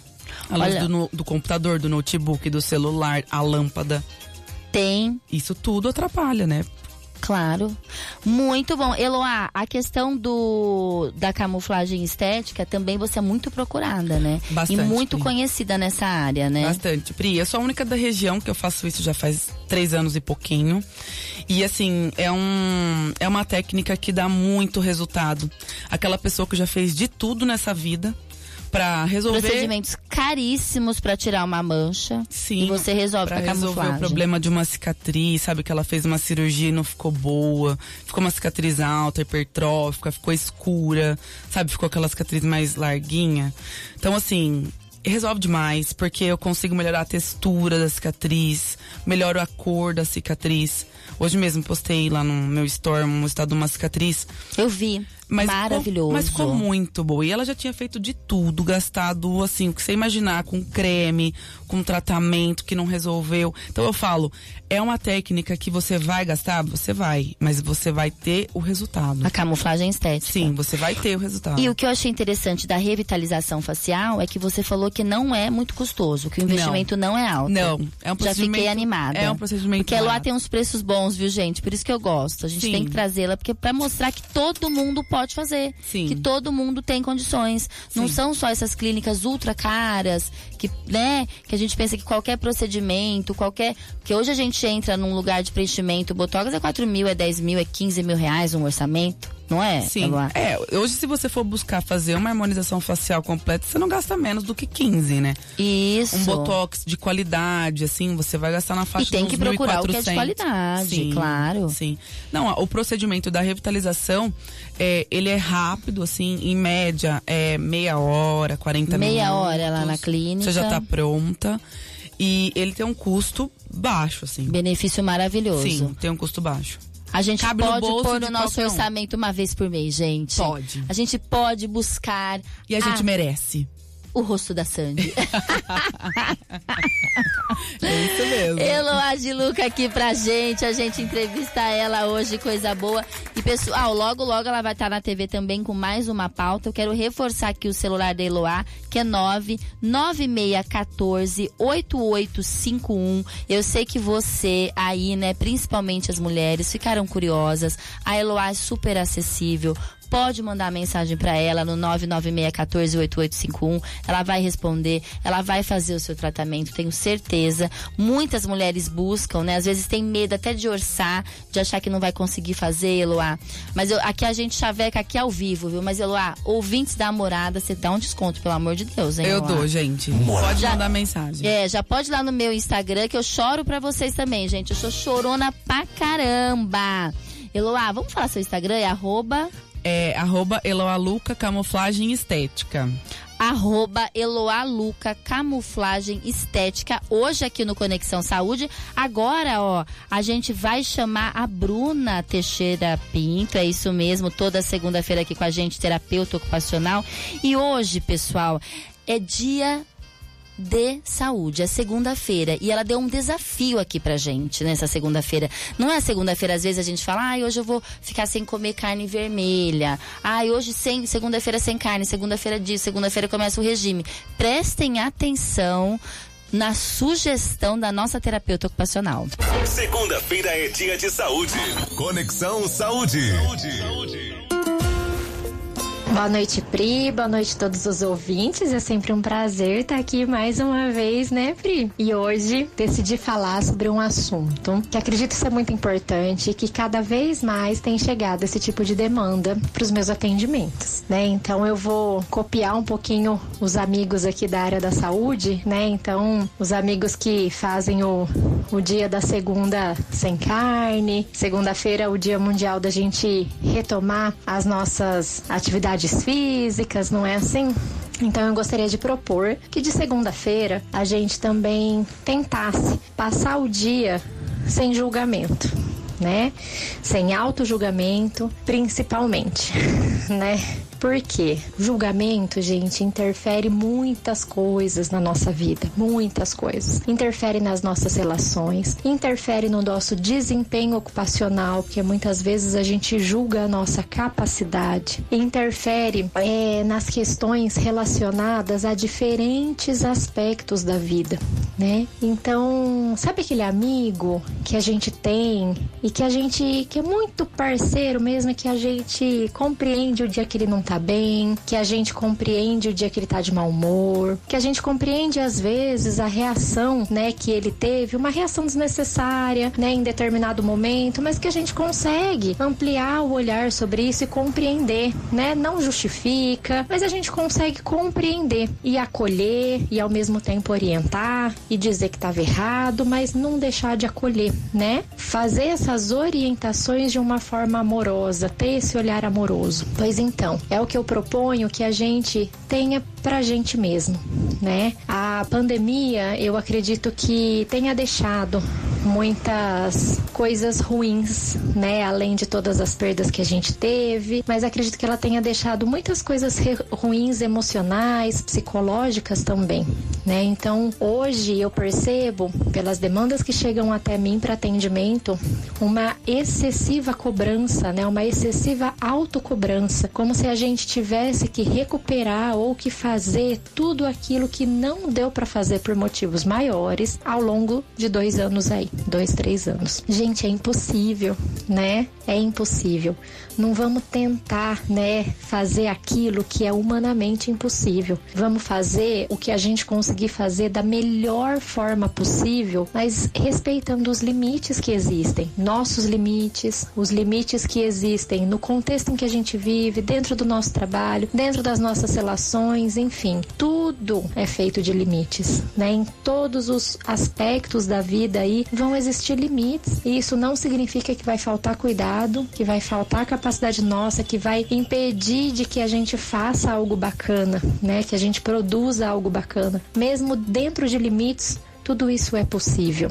A luz Olha- do, do computador, do notebook, do celular, a lâmpada. Tem Isso tudo atrapalha, né? Claro. Muito bom. Eloá, a questão do da camuflagem estética também você é muito procurada, né? Bastante, E muito Pri. conhecida nessa área, né? Bastante. Pri, eu sou a única da região que eu faço isso já faz três anos e pouquinho. E assim, é, um, é uma técnica que dá muito resultado. Aquela pessoa que já fez de tudo nessa vida pra resolver. Procedimentos caríssimos pra tirar uma mancha. Sim. E você resolve pra resolver camuflagem. o problema de uma cicatriz, sabe? Que ela fez uma cirurgia e não ficou boa. Ficou uma cicatriz alta, hipertrófica, ficou escura, sabe? Ficou aquela cicatriz mais larguinha. Então, assim, resolve demais, porque eu consigo melhorar a textura da cicatriz, melhoro a cor da cicatriz. Hoje mesmo postei lá no meu store um estado de uma cicatriz. Eu vi. Mas Maravilhoso. Ficou, mas ficou muito boa. E ela já tinha feito de tudo, gastado assim, o que você imaginar, com creme, com tratamento que não resolveu. Então eu falo, é uma técnica que você vai gastar? Você vai, mas você vai ter o resultado. A camuflagem estética. Sim, você vai ter o resultado. E o que eu achei interessante da revitalização facial é que você falou que não é muito custoso, que o investimento não, é alto. Não, é um Já procedimento. fiquei animada. É um procedimento. Porque lá tem uns preços bons, viu, gente? Por isso que eu gosto. A gente Sim. tem que trazê-la porque para mostrar que todo mundo pode fazer, Sim. que todo mundo tem condições. Não Sim. são só essas clínicas ultra caras que, né, que a gente pensa que qualquer procedimento, qualquer, que hoje a gente entra num lugar de preenchimento, botox é 4 mil, é 10 mil, é 15 mil reais um orçamento. Não é? Sim. Eloá? É, hoje se você for buscar fazer uma harmonização facial completa, você não gasta menos do que 15, né? Isso. Um botox de qualidade, assim, você vai gastar na faixa E tem de que procurar o que é de 1.400. qualidade, Sim, claro. Sim. Não, o procedimento da revitalização, é, ele é rápido, assim, em média, é meia hora, 40 minutos. Meia hora lá na clínica. Você já tá pronta. E ele tem um custo baixo, assim. Benefício maravilhoso. Sim, tem um custo baixo. A gente Cabe pode pôr no nosso qualquer um. orçamento uma vez por mês, gente. Pode. A gente pode buscar E a gente merece. O rosto da Sandy. É isso mesmo. Eloá de Luca aqui pra gente. A gente entrevista ela hoje, coisa boa. E pessoal, logo, logo ela vai estar na TV também com mais uma pauta. Eu quero reforçar aqui o celular da Eloá, que é 99614 8851. Eu sei que você aí, né, principalmente as mulheres, ficaram curiosas. A Eloá é super acessível pode mandar mensagem para ela no 996148851. Ela vai responder, ela vai fazer o seu tratamento, tenho certeza. Muitas mulheres buscam, né? Às vezes tem medo até de orçar, de achar que não vai conseguir fazer, Eloá. Mas eu, aqui a gente chaveca aqui ao vivo, viu? Mas Eloá, ouvintes da Morada, você dá um desconto, pelo amor de Deus, hein? Eu Eloá? dou, gente. Pode mandar mensagem. É, já pode ir lá no meu Instagram que eu choro pra vocês também, gente. Eu sou chorona pra caramba. Eloá, vamos falar seu Instagram? É arroba, É arroba Eloaluca Camuflagem Estética. arroba Eloaluca Camuflagem Estética. Hoje aqui no Conexão Saúde. Agora, ó, a gente vai chamar a Bruna Teixeira Pinto. É isso mesmo, toda segunda-feira aqui com a gente, terapeuta ocupacional. E hoje, pessoal, é dia de saúde, é segunda-feira. E ela deu um desafio aqui pra gente nessa segunda-feira. Não é segunda-feira, às vezes a gente fala, ai, hoje eu vou ficar sem comer carne vermelha. Ai, hoje sem, segunda-feira sem carne, segunda-feira disso, segunda-feira começa o regime. Prestem atenção na sugestão da nossa terapeuta ocupacional. Segunda-feira é dia de saúde. Conexão Saúde. Boa noite, Pri. Boa noite a todos os ouvintes. É sempre um prazer estar aqui mais uma vez, né, Pri? E hoje decidi falar sobre um assunto que acredito ser muito importante e que cada vez mais tem chegado esse tipo de demanda para os meus atendimentos, né? Então eu vou copiar um pouquinho os amigos aqui da área da saúde, né? Então, os amigos que fazem o, o dia da segunda sem carne, segunda-feira, o dia mundial da gente retomar as nossas atividades físicas, não é assim? Então eu gostaria de propor que de segunda-feira a gente também tentasse passar o dia sem julgamento, né? Sem auto-julgamento, principalmente, né? Porque julgamento, gente, interfere muitas coisas na nossa vida, muitas coisas. Interfere nas nossas relações, interfere no nosso desempenho ocupacional, porque muitas vezes a gente julga a nossa capacidade, interfere é, nas questões relacionadas a diferentes aspectos da vida, né? Então, sabe aquele amigo que a gente tem e que a gente que é muito parceiro mesmo, que a gente compreende o dia que ele não tá bem, que a gente compreende o dia que ele tá de mau humor, que a gente compreende às vezes a reação, né, que ele teve, uma reação desnecessária, né, em determinado momento, mas que a gente consegue ampliar o olhar sobre isso e compreender, né? Não justifica, mas a gente consegue compreender e acolher e ao mesmo tempo orientar e dizer que estava errado, mas não deixar de acolher, né? Fazer essas orientações de uma forma amorosa, ter esse olhar amoroso. Pois então, é o que eu proponho que a gente tenha pra gente mesmo, né? A pandemia, eu acredito que tenha deixado muitas coisas ruins, né? Além de todas as perdas que a gente teve, mas acredito que ela tenha deixado muitas coisas ruins emocionais, psicológicas também, né? Então, hoje eu percebo pelas demandas que chegam até mim para atendimento, uma excessiva cobrança, né? Uma excessiva autocobrança, como se a gente tivesse que recuperar ou que fazer tudo aquilo que não deu para fazer por motivos maiores ao longo de dois anos aí. dois, três anos. Gente, é impossível, né? É impossível. Não vamos tentar, né, fazer aquilo que é humanamente impossível. Vamos fazer o que a gente conseguir fazer da melhor forma possível, mas respeitando os limites que existem, nossos limites, os limites que existem no contexto em que a gente vive, dentro do nosso trabalho, dentro das nossas relações, enfim, tudo é feito de limites, né? Em todos os aspectos da vida aí vão existir limites. E isso não significa que vai faltar cuidado, que vai faltar capacidade nossa, que vai impedir de que a gente faça algo bacana, né? Que a gente produza algo bacana. Mesmo dentro de limites, tudo isso é possível.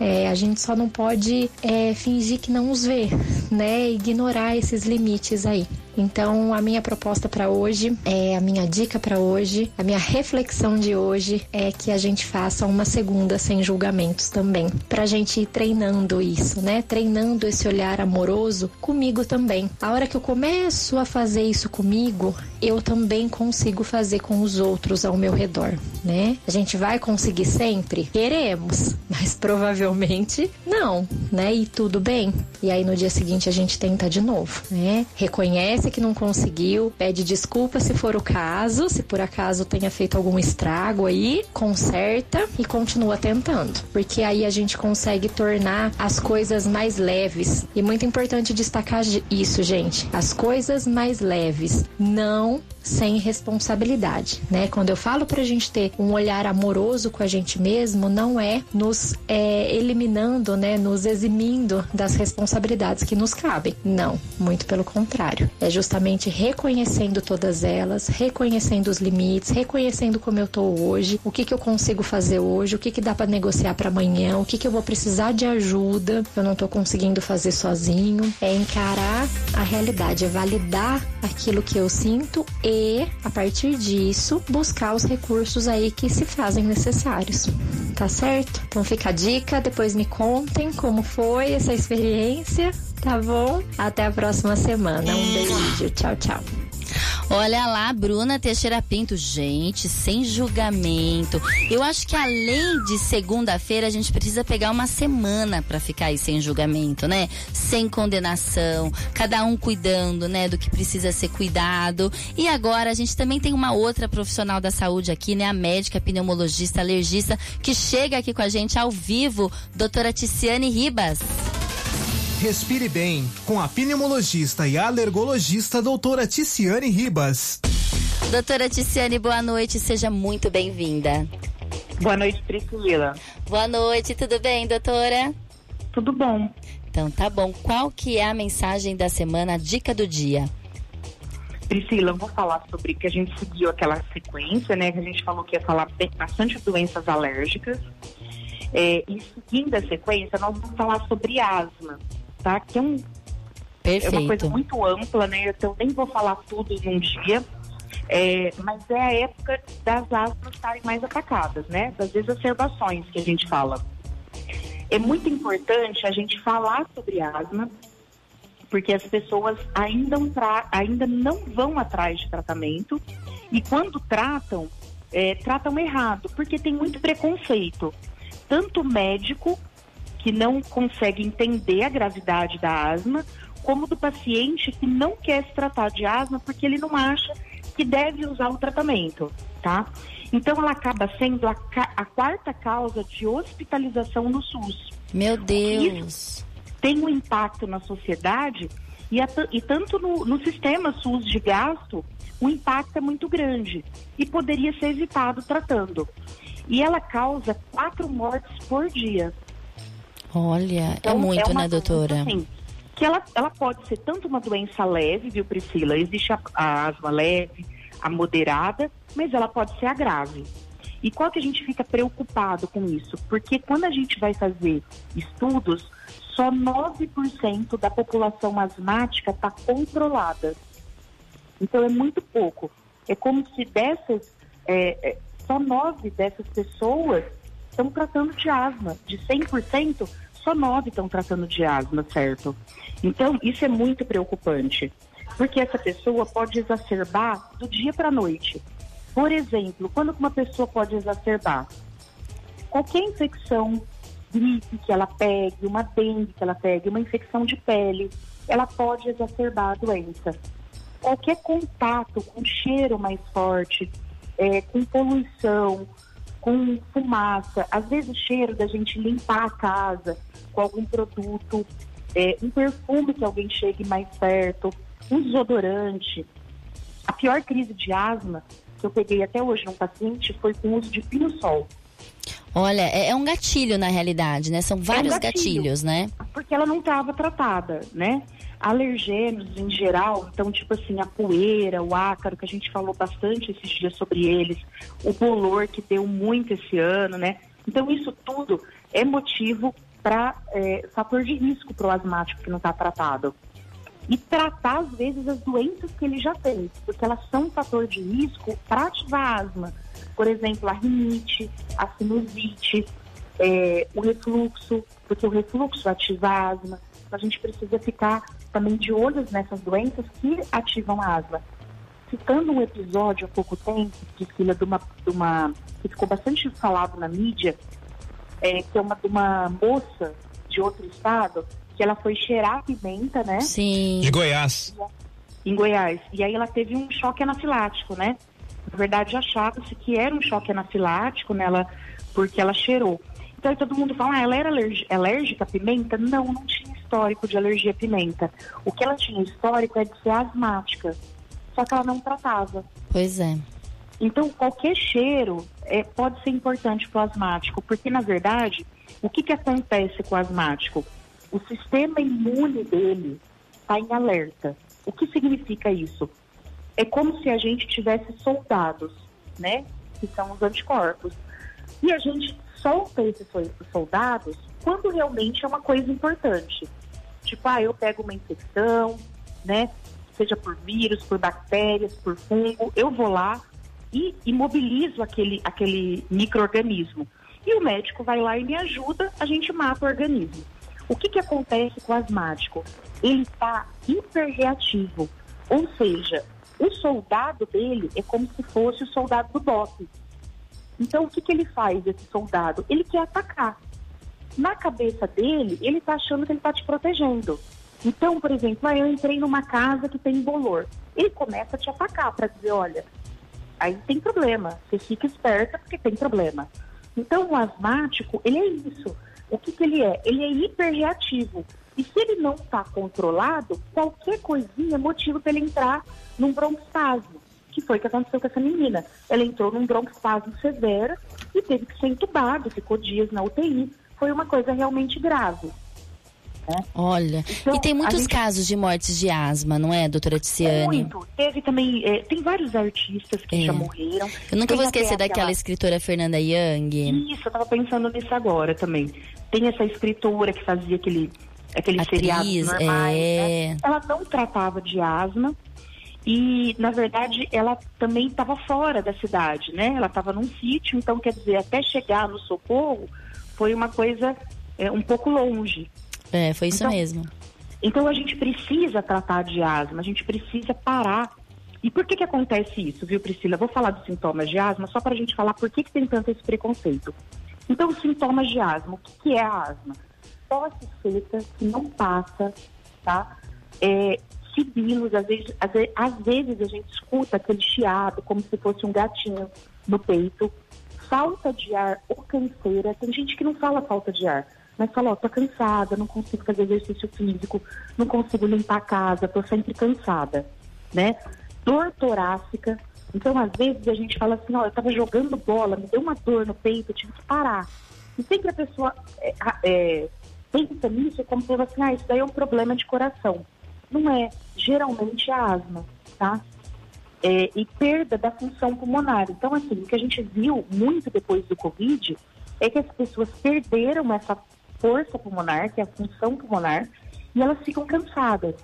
É, a gente só não pode é, fingir que não os vê, né? Ignorar esses limites aí. Então, a minha proposta para hoje, é a minha dica para hoje, a minha reflexão de hoje é que a gente faça uma segunda sem julgamentos também, para a gente ir treinando isso, né? Treinando esse olhar amoroso comigo também. A hora que eu começo a fazer isso comigo, eu também consigo fazer com os outros ao meu redor, né? A gente vai conseguir sempre? Queremos, mas provavelmente não, né? E tudo bem. E aí no dia seguinte a gente tenta de novo, né? Reconhece que não conseguiu, pede desculpa se for o caso, se por acaso tenha feito algum estrago aí, conserta e continua tentando, porque aí a gente consegue tornar as coisas mais leves. E muito importante destacar isso, gente. As coisas mais leves, não sem responsabilidade, né? Quando eu falo pra gente ter um olhar amoroso com a gente mesmo, não é nos é, eliminando, né? Nos eximindo das responsabilidades que nos cabem. Não, muito pelo contrário. É justamente reconhecendo todas elas, reconhecendo os limites, reconhecendo como eu tô hoje, o que que eu consigo fazer hoje, o que que dá para negociar para amanhã, o que que eu vou precisar de ajuda, eu não tô conseguindo fazer sozinho. É encarar a realidade, é validar aquilo que eu sinto e e, a partir disso, buscar os recursos aí que se fazem necessários. Tá certo? Então fica a dica, depois me contem como foi essa experiência, tá bom? Até a próxima semana. Um beijo. Tchau, tchau. Olha lá, Bruna Teixeira Pinto. Gente, sem julgamento. Eu acho que além de segunda-feira, a gente precisa pegar uma semana para ficar aí sem julgamento, né? Sem condenação, cada um cuidando, né, do que precisa ser cuidado. E agora a gente também tem uma outra profissional da saúde aqui, né, a médica, pneumologista, alergista, que chega aqui com a gente ao vivo, doutora Ticiane Ribas. Respire bem com a pneumologista e alergologista doutora Ticiane Ribas. Doutora Ticiane, boa noite, seja muito bem-vinda. Boa noite, Priscila. Boa noite, tudo bem, doutora? Tudo bom. Então tá bom. Qual que é a mensagem da semana, a dica do dia? Priscila, eu vou falar sobre que a gente seguiu aquela sequência, né? Que a gente falou que ia falar bastante doenças alérgicas. É, e seguindo a sequência, nós vamos falar sobre asma tá? Que é, um, é uma coisa muito ampla, né? Então eu nem vou falar tudo num dia. É, mas é a época das asmas estarem mais atacadas, né? Das exacerbações que a gente fala. É muito importante a gente falar sobre asma, porque as pessoas ainda, ainda não vão atrás de tratamento e quando tratam, é, tratam errado, porque tem muito preconceito, tanto médico que não consegue entender a gravidade da asma, como do paciente que não quer se tratar de asma porque ele não acha que deve usar o tratamento, tá? Então ela acaba sendo a, a quarta causa de hospitalização no SUS. Meu Deus! Isso tem um impacto na sociedade e, a, e tanto no, no sistema SUS de gasto, o impacto é muito grande e poderia ser evitado tratando. E ela causa quatro mortes por dia. Olha, é então, é muito, é né, doutora? Assim, que ela, ela pode ser tanto uma doença leve, viu, Priscila? Existe a, a asma leve, a moderada, mas ela pode ser a grave. E qual que a gente fica preocupado com isso? Porque quando a gente vai fazer estudos, só 9% da população asmática está controlada. Então é muito pouco. É como se dessas, é, é, só 9 dessas pessoas estão tratando de asma. De 100%, só nove estão tratando de asma, certo? Então, isso é muito preocupante, porque essa pessoa pode exacerbar do dia para a noite. Por exemplo, quando uma pessoa pode exacerbar? Qualquer infecção gripe que ela pegue, uma dengue que ela pegue, uma infecção de pele, ela pode exacerbar a doença. Qualquer contato com cheiro mais forte, é, com poluição, com fumaça, às vezes cheiro da gente limpar a casa com algum produto, é, um perfume que alguém chegue mais perto, um desodorante. A pior crise de asma que eu peguei até hoje num paciente foi com o uso de pino-sol. Olha, é, é, um gatilho na realidade, né? São vários é um gatilho, gatilhos, né? Porque ela não estava tratada, né? Alergênios em geral, então, tipo assim, a poeira, o ácaro, que a gente falou bastante esses dias sobre eles, o bolor que deu muito esse ano, né? Então, isso tudo é motivo para é, fator de risco para o asmático que não está tratado. E tratar, às vezes, as doenças que ele já tem, porque elas são um fator de risco para ativar asma por exemplo, a rinite, a sinusite, é, o refluxo, porque o refluxo ativa asma. Então a gente precisa ficar também de olhos nessas doenças que ativam a asma. Citando um episódio há pouco tempo, Priscila, de uma, de uma que ficou bastante falado na mídia, é, que é uma de uma moça de outro estado, que ela foi cheirar pimenta, né? Sim. De Goiás. Em Goiás. E aí ela teve um choque anafilático, né? Na verdade, achava-se que era um choque anafilático nela, porque ela cheirou. Então aí todo mundo fala, ah, ela era alérgica à pimenta? Não, não tinha histórico de alergia à pimenta. O que ela tinha histórico é de ser asmática. Só que ela não tratava. Pois é. Então, qualquer cheiro é, pode ser importante para o asmático, porque, na verdade, o que, que acontece com o asmático? O sistema imune dele está em alerta. O que significa isso? é como se a gente tivesse soldados, né? Que são os anticorpos. E a gente solta esses soldados quando realmente é uma coisa importante. Tipo, ah, eu pego uma infecção, né? Seja por vírus, por bactérias, por fungo, eu vou lá e imobilizo aquele, aquele microorganismo. E o médico vai lá e me ajuda, a gente mata o organismo. O que, que acontece com o asmático? Ele está hiperreativo, ou seja, o soldado dele é como se fosse o soldado do boxe. Então, o que, que ele faz, esse soldado? Ele quer atacar. Na cabeça dele, ele está achando que ele está te protegendo. Então, por exemplo, ah, eu entrei numa casa que tem bolor. Ele começa a te atacar para dizer, olha, aí tem problema. Você fica esperta porque tem problema. Então, o asmático, ele é isso. O que, que ele é? Ele é hiperreativo. E se ele não está controlado, qualquer coisinha é motivo para ele entrar num broncoespasmo, que foi o que aconteceu com essa menina. Ela entrou num broncoespasmo severo e teve que ser entubado, ficou dias na UTI. Foi uma coisa realmente grave. Né? Olha, então, e tem muitos gente... casos de mortes de asma, não é, doutora Tiziane? Muito. Teve também, é, tem vários artistas que é. já morreram. Eu nunca tem vou esquecer daquela aquela... escritora Fernanda Young. Isso, eu tava pensando nisso agora também. Tem essa escritora que fazia aquele aqueles Atriz, seriados normais, é... né? Ela não tratava de asma e, na verdade, ela também estava fora da cidade, né? Ela estava num sítio, então, quer dizer, até chegar no socorro foi uma coisa é, um pouco longe. É, foi isso então, mesmo. Então, a gente precisa tratar de asma, a gente precisa parar. E por que que acontece isso, viu, Priscila? Vou falar dos sintomas de asma só para a gente falar por que, que tem tanto esse preconceito. Então, os sintomas de asma, o que, que é a asma? tosse seca que não passa, tá? É, sibilos, às vezes, às vezes, às vezes a gente escuta aquele chiado como se fosse um gatinho no peito, falta de ar ou canseira. Tem gente que não fala falta de ar, mas fala, ó, tô cansada, não consigo fazer exercício físico, não consigo limpar a casa, tô sempre cansada, né? Dor torácica. Então, às vezes, a gente fala assim, ó, eu tava jogando bola, me deu uma dor no peito, eu tive que parar. E sempre a pessoa é, é, pensa nisso como se assim, ah, isso daí é um problema de coração. Não é. Geralmente é asma, tá? É, e perda da função pulmonar. Então, assim, o que a gente viu muito depois do Covid é que as pessoas perderam essa força pulmonar, que é a função pulmonar, e elas ficam cansadas.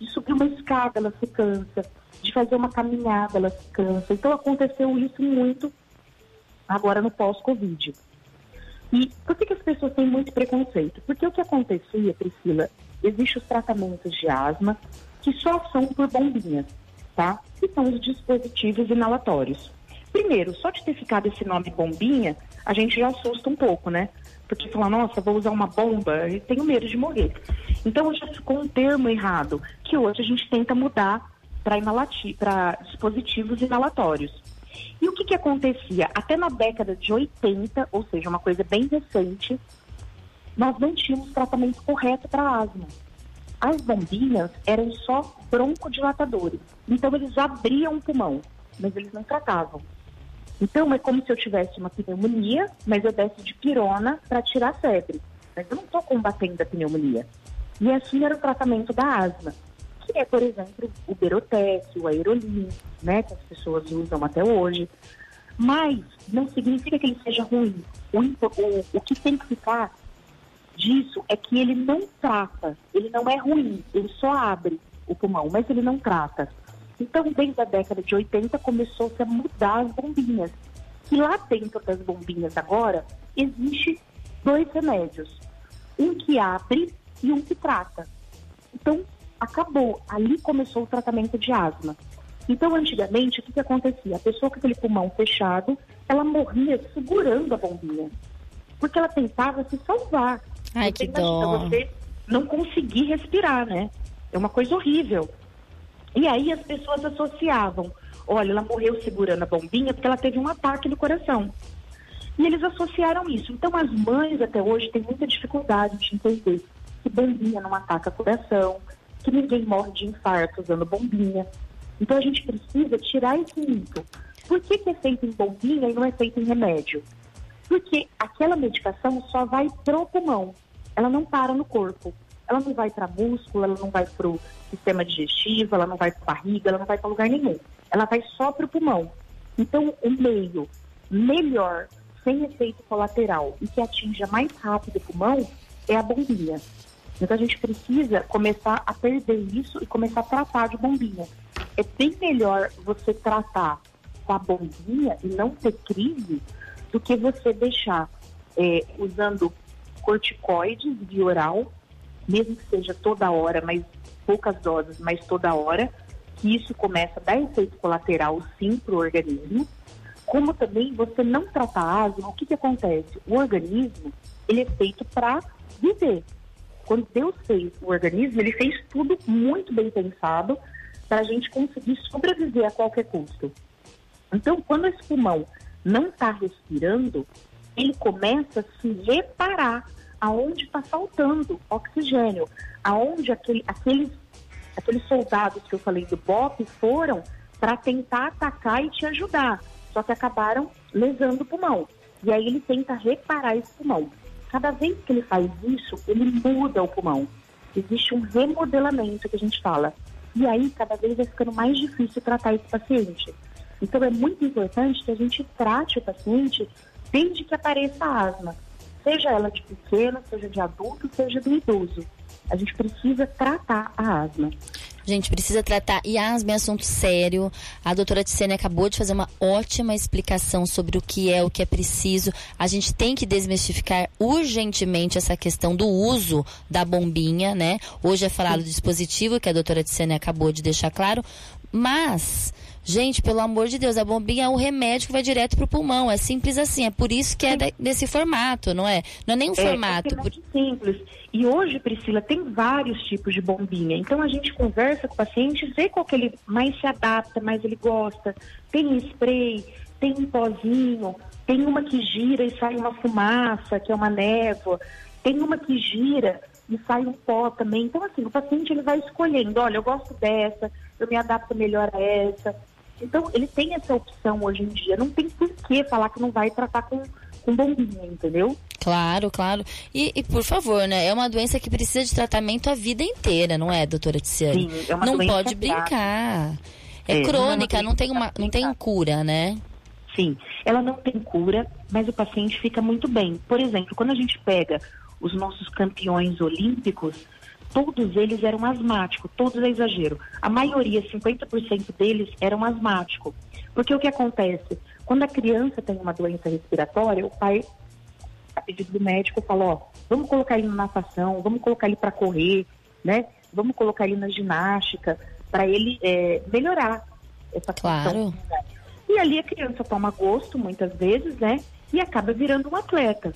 De subir uma escada, ela se cansa. De fazer uma caminhada, ela se cansa. Então, aconteceu isso muito agora no pós-Covid. E por que, que as pessoas têm muito preconceito? Porque o que acontecia, Priscila, existem os tratamentos de asma que só são por bombinhas, tá? Que são os dispositivos inalatórios. Primeiro, só de ter ficado esse nome bombinha, a gente já assusta um pouco, né? Porque fala, nossa, vou usar uma bomba e tenho medo de morrer. Então já ficou um termo errado, que hoje a gente tenta mudar para dispositivos inalatórios. E o que, que acontecia? Até na década de 80, ou seja, uma coisa bem recente, nós não tínhamos tratamento correto para asma. As bombinhas eram só broncodilatadores. Então eles abriam o pulmão, mas eles não tratavam. Então é como se eu tivesse uma pneumonia, mas eu desse de pirona para tirar a febre. Mas eu não estou combatendo a pneumonia. E assim era o tratamento da asma, que é, por exemplo, o Berotec, o Aerolim, né, que as pessoas usam até hoje. Mas não significa que ele seja ruim. O, o, o que tem que ficar disso é que ele não trata, ele não é ruim, ele só abre o pulmão, mas ele não trata. Então, desde a década de 80, começou-se a mudar as bombinhas. E lá dentro das bombinhas agora, existe dois remédios. Um que abre e um que trata. Então, acabou. Ali começou o tratamento de asma. Então, antigamente, o que, que acontecia? A pessoa com aquele pulmão fechado, ela morria segurando a bombinha. Porque ela tentava se salvar. Ai, você que dó. Você não conseguir respirar, né? É uma coisa horrível. E aí as pessoas associavam, olha, ela morreu segurando a bombinha porque ela teve um ataque no coração. E eles associaram isso. Então as mães até hoje têm muita dificuldade de entender que bombinha não ataca coração, que ninguém morre de infarto usando bombinha. Então a gente precisa tirar esse mito. Por que, que é feito em bombinha e não é feito em remédio? Porque aquela medicação só vai pro pulmão, ela não para no corpo. Ela não vai para músculo, ela não vai para o sistema digestivo, ela não vai para barriga, ela não vai para lugar nenhum. Ela vai só para o pulmão. Então, o meio melhor, sem efeito colateral e que atinja mais rápido o pulmão é a bombinha. Então, a gente precisa começar a perder isso e começar a tratar de bombinha. É bem melhor você tratar com a bombinha e não ter crise do que você deixar é, usando corticoides via oral mesmo que seja toda hora, mas poucas doses, mas toda hora, que isso começa a dar efeito colateral sim para o organismo. Como também você não tratar asma, o que, que acontece? O organismo, ele é feito para viver. Quando Deus fez o organismo, ele fez tudo muito bem pensado para a gente conseguir sobreviver a qualquer custo. Então, quando esse pulmão não está respirando, ele começa a se reparar aonde está faltando oxigênio, aonde aquele, aqueles, aqueles soldados que eu falei do BOP foram para tentar atacar e te ajudar, só que acabaram lesando o pulmão. E aí ele tenta reparar esse pulmão. Cada vez que ele faz isso, ele muda o pulmão. Existe um remodelamento que a gente fala. E aí, cada vez vai ficando mais difícil tratar esse paciente. Então, é muito importante que a gente trate o paciente desde que apareça asma seja ela de pequeno, seja de adulto, seja do idoso. A gente precisa tratar a asma. A gente precisa tratar. E asma é assunto sério. A doutora Ticene acabou de fazer uma ótima explicação sobre o que é, o que é preciso. A gente tem que desmistificar urgentemente essa questão do uso da bombinha, né? Hoje é falado do dispositivo, que a doutora Ticene acabou de deixar claro. Mas Gente, pelo amor de Deus, a bombinha é um remédio que vai direto pro pulmão. É simples assim. É por isso que é de, desse formato, não é? Não é nem um é, formato. É muito simples. E hoje, Priscila, tem vários tipos de bombinha. Então a gente conversa com o paciente, vê qual que ele mais se adapta, mais ele gosta. Tem spray, tem um pozinho, tem uma que gira e sai uma fumaça, que é uma névoa. Tem uma que gira e sai um pó também. Então, assim, o paciente ele vai escolhendo, olha, eu gosto dessa, eu me adapto melhor a essa. Então, ele tem essa opção hoje em dia. Não tem por que falar que não vai tratar com, com bombinha, entendeu? Claro, claro. E, e, por favor, né? É uma doença que precisa de tratamento a vida inteira, não é, doutora Tiziane? Sim, é uma não doença pode brincar. É, é crônica, não, não tem uma, não tem cura, né? Sim, ela não tem cura, mas o paciente fica muito bem. Por exemplo, quando a gente pega os nossos campeões olímpicos, todos eles eram asmáticos, todos é exagero. A maioria, 50% deles, eram asmáticos. Porque o que acontece? Quando a criança tem uma doença respiratória, o pai, a pedido do médico, fala, ó, vamos colocar ele na natação, vamos colocar ele para correr, né? Vamos colocar ele na ginástica, para ele é, melhorar essa claro. função. E ali a criança toma gosto, muitas vezes, né? E acaba virando um atleta.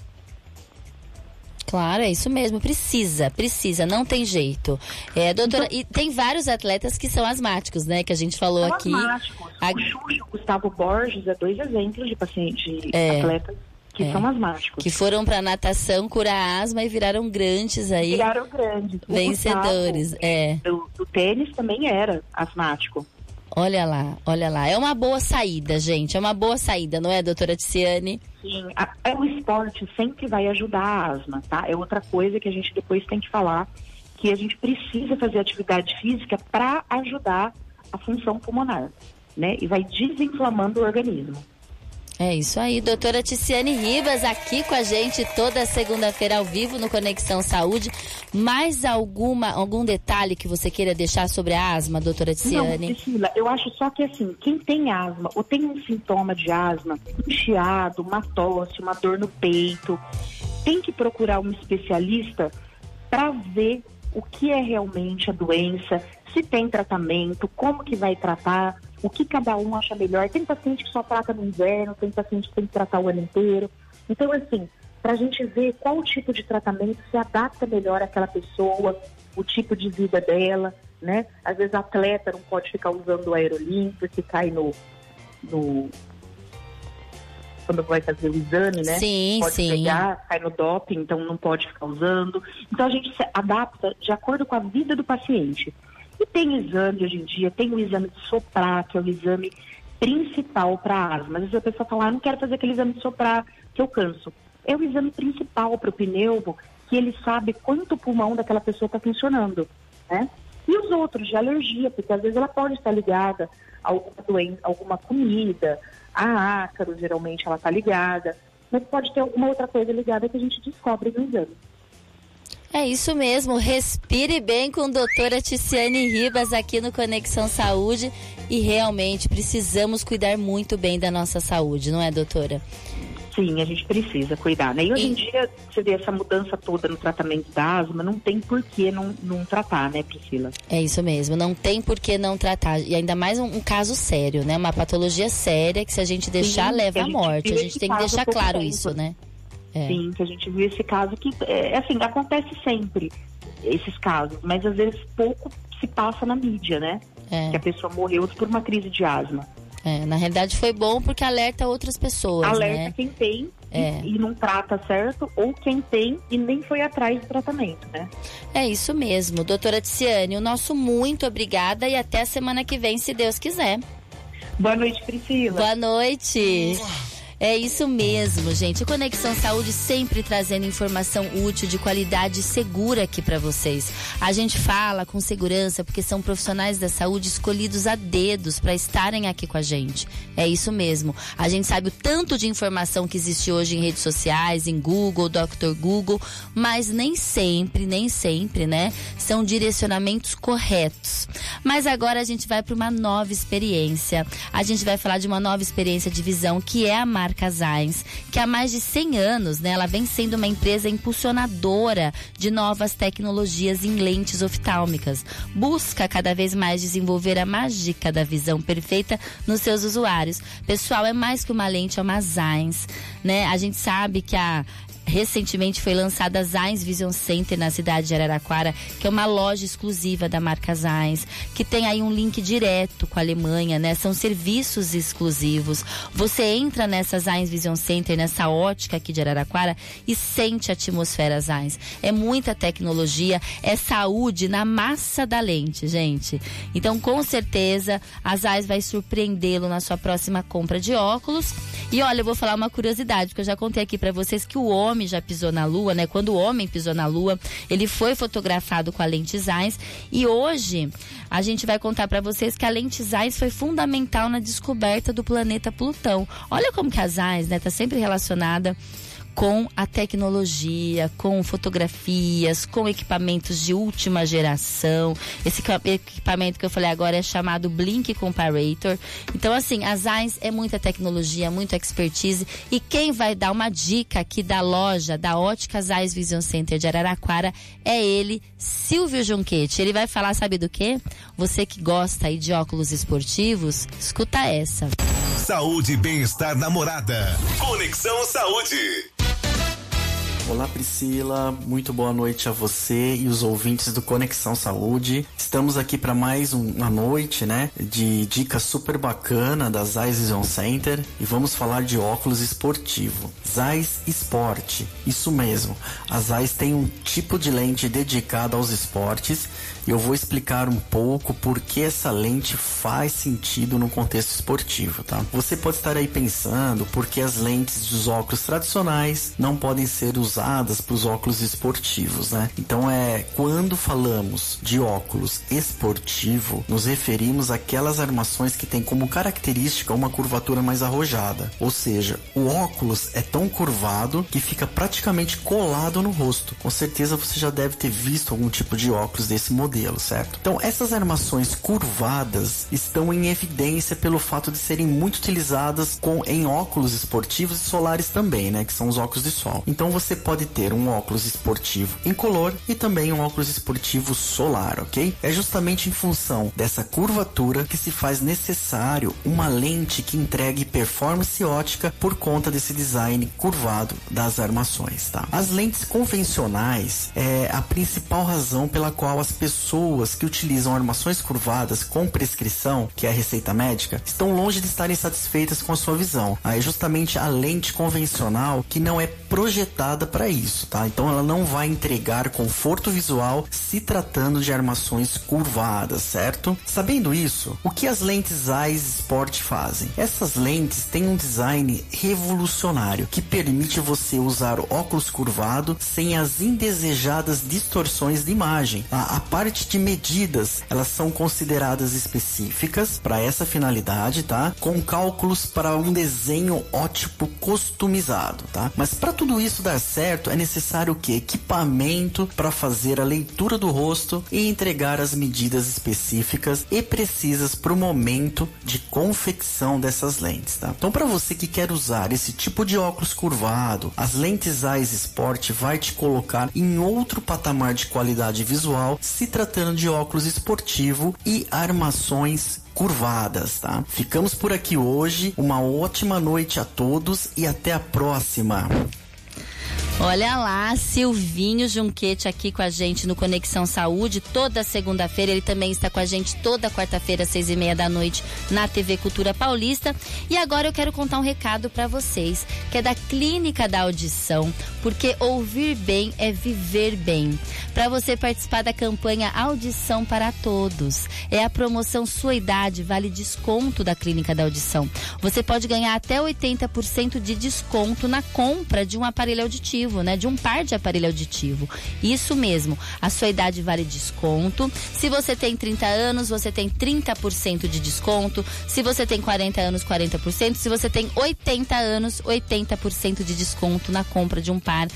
Claro, é isso mesmo. Precisa, precisa, não tem jeito. É, doutora, então, e tem vários atletas que são asmáticos, né? Que a gente falou são aqui. Asmáticos. A... O Xuxa, o Gustavo Borges, é dois exemplos de pacientes, é. atletas que é. são asmáticos. Que foram para natação curar asma e viraram grandes aí. Viraram grandes. Vencedores, Gustavo, é. Do, do tênis também era asmático. Olha lá, olha lá. É uma boa saída, gente. É uma boa saída, não é, doutora Tiziane? Sim, a, é, o esporte sempre vai ajudar a asma, tá? É outra coisa que a gente depois tem que falar, que a gente precisa fazer atividade física para ajudar a função pulmonar, né? E vai desinflamando o organismo. É isso aí, doutora Ticiane Ribas aqui com a gente toda segunda-feira ao vivo no Conexão Saúde. Mais alguma algum detalhe que você queira deixar sobre a asma, doutora Ticiane? Não, Priscila, eu acho só que assim, quem tem asma ou tem um sintoma de asma, um chiado, uma tosse, uma dor no peito, tem que procurar um especialista para ver o que é realmente a doença, se tem tratamento, como que vai tratar o que cada um acha melhor. Tem paciente que só trata no inverno, tem paciente que tem que tratar o ano inteiro. Então, assim, para a gente ver qual tipo de tratamento se adapta melhor àquela pessoa, o tipo de vida dela, né? Às vezes, atleta não pode ficar usando o aerolim porque cai no, no quando vai fazer o exame, né? Sim, pode sim. pegar, cai no doping, então não pode ficar usando. Então a gente se adapta de acordo com a vida do paciente. E tem exame hoje em dia, tem o exame de soprar, que é o exame principal para asma. Às vezes a pessoa fala, ah, não quero fazer aquele exame de soprar, que eu canso. É o exame principal para o pneumo, que ele sabe quanto o pulmão daquela pessoa está funcionando, né? E os outros de alergia, porque às vezes ela pode estar ligada a alguma doença, alguma comida, a ácaro, geralmente ela está ligada, mas pode ter alguma outra coisa ligada que a gente descobre no exame. É isso mesmo, respire bem com a doutora Ticiane Ribas aqui no Conexão Saúde e realmente precisamos cuidar muito bem da nossa saúde, não é, doutora? Sim, a gente precisa cuidar, né? E hoje em dia, você vê essa mudança toda no tratamento da asma, não tem por que não, não tratar, né, Priscila? É isso mesmo, não tem por que não tratar. E ainda mais um, um caso sério, né? Uma patologia séria que se a gente deixar, Sim, leva à morte. A gente tem que deixar claro tempo. isso, né? É. Sim, que a gente viu esse caso que, é, assim, acontece sempre esses casos, mas às vezes pouco se passa na mídia, né? É. Que a pessoa morreu por uma crise de asma. É, na realidade foi bom porque alerta outras pessoas, Alerta né? quem tem é. e, e, não trata certo, ou quem tem e nem foi atrás do tratamento, né? É isso mesmo. Doutora Tiziane, o nosso muito obrigada e até a semana que vem, se Deus quiser. Boa noite, Priscila. Boa noite. É isso mesmo, gente. Conexão Saúde sempre trazendo informação útil, de qualidade segura aqui para vocês. A gente fala com segurança porque são profissionais da saúde escolhidos a dedos para estarem aqui com a gente. É isso mesmo. A gente sabe o tanto de informação que existe hoje em redes sociais, em Google, Dr. Google, mas nem sempre, nem sempre, né? São direcionamentos corretos. Mas agora a gente vai para uma nova experiência. A gente vai falar de uma nova experiência de visão que é a marca marca Zines, que há mais de 100 anos, né, ela vem sendo uma empresa impulsionadora de novas tecnologias em lentes oftálmicas. Busca cada vez mais desenvolver a mágica da visão perfeita nos seus usuários. Pessoal, é mais que uma lente, é uma Zines, né? A gente sabe que a Recentemente foi lançada a Zains Vision Center na cidade de Araraquara, que é uma loja exclusiva da marca Zains, que tem aí um link direto com a Alemanha, né? São serviços exclusivos. Você entra nessa Zains Vision Center, nessa ótica aqui de Araraquara e sente a atmosfera Zains. É muita tecnologia, é saúde na massa da lente, gente. Então, com certeza, a Zains vai surpreendê-lo na sua próxima compra de óculos. E olha, eu vou falar uma curiosidade, que eu já contei aqui para vocês que o homem homem já pisou na Lua, né? Quando o homem pisou na Lua, ele foi fotografado com a lente Zeiss e hoje a gente vai contar para vocês que a lente Zeiss foi fundamental na descoberta do planeta Plutão. Olha como que a Zeiss, né, tá sempre relacionada com a tecnologia, com fotografias, com equipamentos de última geração. Esse equipamento que eu falei agora é chamado Blink Comparator. Então, assim, a Zeiss é muita tecnologia, muita expertise. E quem vai dar uma dica aqui da loja, da Ótica Zeiss Vision Center de Araraquara, é ele, Silvio Junquete. Ele vai falar, sabe do quê? Você que gosta aí de óculos esportivos, escuta essa. Saúde e bem-estar namorada. Conexão Saúde. Olá Priscila, muito boa noite a você e os ouvintes do Conexão Saúde. Estamos aqui para mais uma noite, né, de dicas super bacana da Zeiss Vision Center e vamos falar de óculos esportivo. Zeiss Sport, isso mesmo. A Zeiss tem um tipo de lente dedicada aos esportes eu vou explicar um pouco por que essa lente faz sentido no contexto esportivo, tá? Você pode estar aí pensando por que as lentes dos óculos tradicionais não podem ser usadas para os óculos esportivos, né? Então é quando falamos de óculos esportivo, nos referimos àquelas armações que têm como característica uma curvatura mais arrojada, ou seja, o óculos é tão curvado que fica praticamente colado no rosto. Com certeza você já deve ter visto algum tipo de óculos desse modelo modelo, certo? Então, essas armações curvadas estão em evidência pelo fato de serem muito utilizadas com, em óculos esportivos e solares também, né? Que são os óculos de sol. Então, você pode ter um óculos esportivo incolor e também um óculos esportivo solar, ok? É justamente em função dessa curvatura que se faz necessário uma lente que entregue performance ótica por conta desse design curvado das armações, tá? As lentes convencionais é a principal razão pela qual as pessoas pessoas que utilizam armações curvadas com prescrição, que é a receita médica, estão longe de estarem satisfeitas com a sua visão. Aí é justamente a lente convencional que não é projetada para isso, tá? Então ela não vai entregar conforto visual se tratando de armações curvadas, certo? Sabendo isso, o que as lentes Eyes Sport fazem? Essas lentes têm um design revolucionário que permite você usar óculos curvado sem as indesejadas distorções de imagem. A, a parte parte de medidas, elas são consideradas específicas para essa finalidade, tá? Com cálculos para um desenho ótico customizado, tá? Mas para tudo isso dar certo, é necessário o que? Equipamento para fazer a leitura do rosto e entregar as medidas específicas e precisas para o momento de confecção dessas lentes, tá? Então, para você que quer usar esse tipo de óculos curvado, as lentes Eyes Sport vai te colocar em outro patamar de qualidade visual se de óculos esportivo e armações curvadas, tá? Ficamos por aqui hoje. Uma ótima noite a todos e até a próxima. Olha lá, Silvinho Junquete aqui com a gente no Conexão Saúde, toda segunda-feira. Ele também está com a gente toda quarta-feira, seis e meia da noite, na TV Cultura Paulista. E agora eu quero contar um recado para vocês, que é da Clínica da Audição, porque ouvir bem é viver bem. Para você participar da campanha Audição para Todos, é a promoção Sua Idade, vale desconto da Clínica da Audição. Você pode ganhar até 80% de desconto na compra de um aparelho auditivo auditivo, né? De um par de aparelho auditivo. Isso mesmo. A sua idade vale desconto. Se você tem 30 anos, você tem 30% de desconto. Se você tem 40 anos, 40%. Se você tem 80 anos, 80% de desconto na compra de um par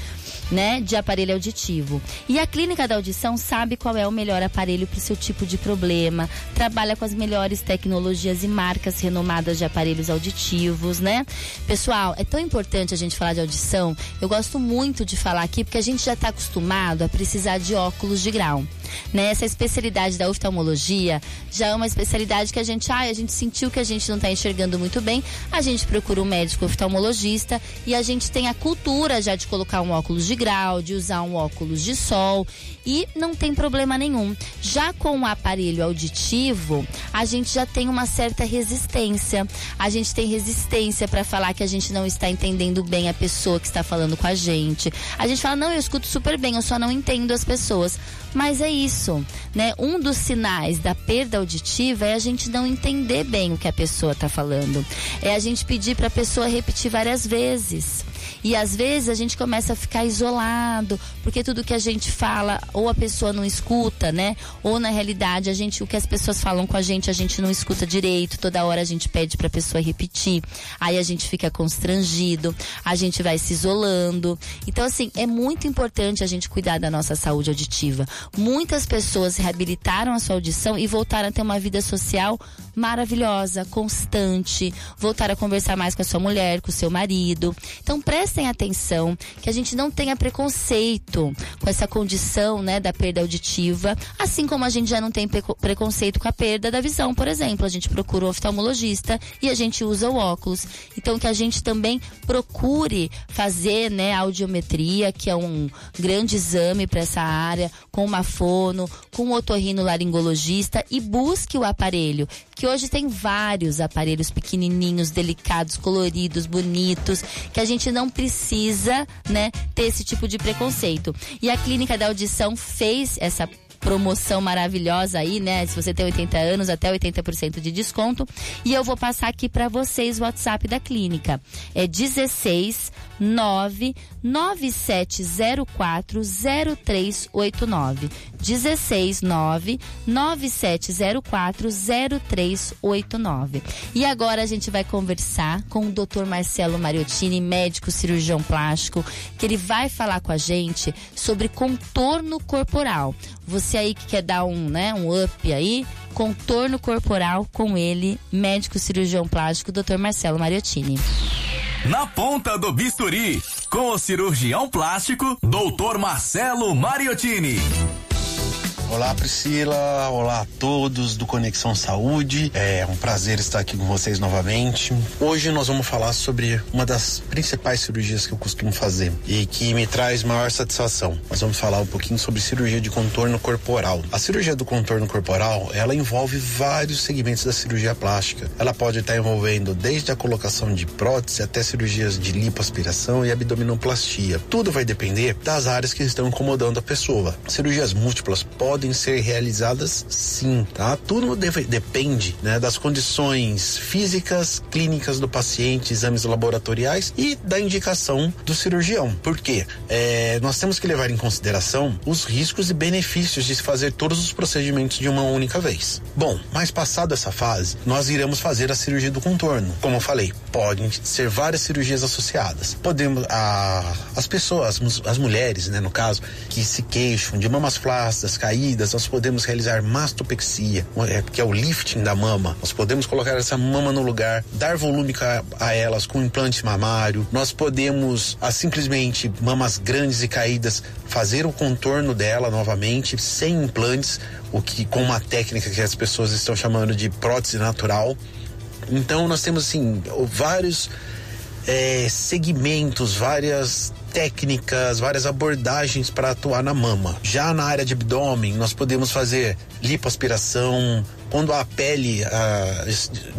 né, de aparelho auditivo. E a Clínica da Audição sabe qual é o melhor aparelho para o seu tipo de problema, trabalha com as melhores tecnologias e marcas renomadas de aparelhos auditivos, né? Pessoal, é tão importante a gente falar de audição. Eu gosto muito de falar aqui porque a gente já está acostumado a precisar de óculos de grau. Né? Essa especialidade da oftalmologia já é uma especialidade que a gente, ah, a gente sentiu que a gente não está enxergando muito bem, a gente procura um médico oftalmologista e a gente tem a cultura já de colocar um óculos de grau, de usar um óculos de sol e não tem problema nenhum. Já com o aparelho auditivo, a gente já tem uma certa resistência. A gente tem resistência para falar que a gente não está entendendo bem a pessoa que está falando com a gente. A gente fala, não, eu escuto super bem, eu só não entendo as pessoas. Mas é isso, né? Um dos sinais da perda auditiva é a gente não entender bem o que a pessoa está falando. É a gente pedir para a pessoa repetir várias vezes. E às vezes a gente começa a ficar isolado, porque tudo que a gente fala, ou a pessoa não escuta, né? Ou na realidade, a gente, o que as pessoas falam com a gente, a gente não escuta direito, toda hora a gente pede para a pessoa repetir. Aí a gente fica constrangido, a gente vai se isolando. Então, assim, é muito importante a gente cuidar da nossa saúde auditiva. Muitas pessoas reabilitaram a sua audição e voltaram a ter uma vida social maravilhosa, constante, voltaram a conversar mais com a sua mulher, com o seu marido. Então, presta prestem atenção, que a gente não tenha preconceito com essa condição, né, da perda auditiva, assim como a gente já não tem preconceito com a perda da visão, por exemplo. A gente procura o oftalmologista e a gente usa o óculos. Então que a gente também procure fazer, né, audiometria, que é um grande exame para essa área, com uma fono, com um otorrino laringologista e busque o aparelho, que hoje tem vários aparelhos pequenininhos, delicados, coloridos, bonitos, que a gente não precisa, né, ter esse tipo de preconceito. E a clínica da audição fez essa promoção maravilhosa aí, né? Se você tem 80 anos, até 80% de desconto. E eu vou passar aqui para vocês o WhatsApp da clínica. É 16 99704 0389. 16 9704 0389. E agora a gente vai conversar com o Dr. Marcelo Mariottini, médico cirurgião plástico, que ele vai falar com a gente sobre contorno corporal. Você aí que quer dar um, né, um up aí, contorno corporal com ele, médico cirurgião plástico, Dr. Marcelo Mariottini. Na ponta do bisturi, com o cirurgião plástico, Dr. Marcelo Mariottini. Olá Priscila, olá a todos do Conexão Saúde. É um prazer estar aqui com vocês novamente. Hoje nós vamos falar sobre uma das principais cirurgias que eu costumo fazer e que me traz maior satisfação. Nós vamos falar um pouquinho sobre cirurgia de contorno corporal. A cirurgia do contorno corporal, ela envolve vários segmentos da cirurgia plástica. Ela pode estar envolvendo desde a colocação de prótese até cirurgias de lipoaspiração e abdominoplastia. Tudo vai depender das áreas que estão incomodando a pessoa. Cirurgias múltiplas podem podem ser realizadas sim, tá? Tudo deve, depende né, das condições físicas, clínicas do paciente, exames laboratoriais e da indicação do cirurgião. Por quê? É, nós temos que levar em consideração os riscos e benefícios de se fazer todos os procedimentos de uma única vez. Bom, mas passado essa fase, nós iremos fazer a cirurgia do contorno. Como eu falei, podem ser várias cirurgias associadas. Podemos, a, as pessoas, as mulheres, né, no caso, que se queixam de mamas flácidas, caídas, nós podemos realizar mastopexia, que é o lifting da mama. Nós podemos colocar essa mama no lugar, dar volume a, elas com implante mamário. Nós podemos, a, simplesmente, mamas grandes e caídas, fazer o contorno dela novamente, sem implantes, o que com uma técnica que as pessoas estão chamando de prótese natural. Então nós temos assim vários é, segmentos, várias técnicas, várias abordagens para atuar na mama. Já na área de abdômen, nós podemos fazer lipoaspiração. Quando a pele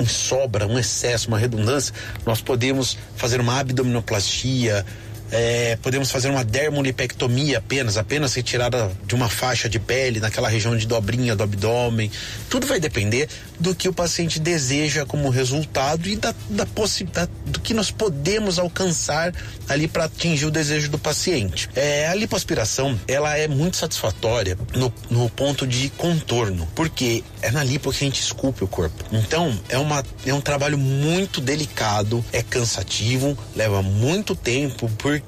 sobra, um excesso, uma redundância, nós podemos fazer uma abdominoplastia, é, podemos fazer uma dermolipectomia apenas, apenas retirada de uma faixa de pele naquela região de dobrinha do abdômen. Tudo vai depender do que o paciente deseja como resultado e da, da possibilidade do que nós podemos alcançar ali para atingir o desejo do paciente. É, a lipoaspiração ela é muito satisfatória no, no ponto de contorno, porque é na lipo que a gente esculpe o corpo. Então é, uma, é um trabalho muito delicado, é cansativo, leva muito tempo, porque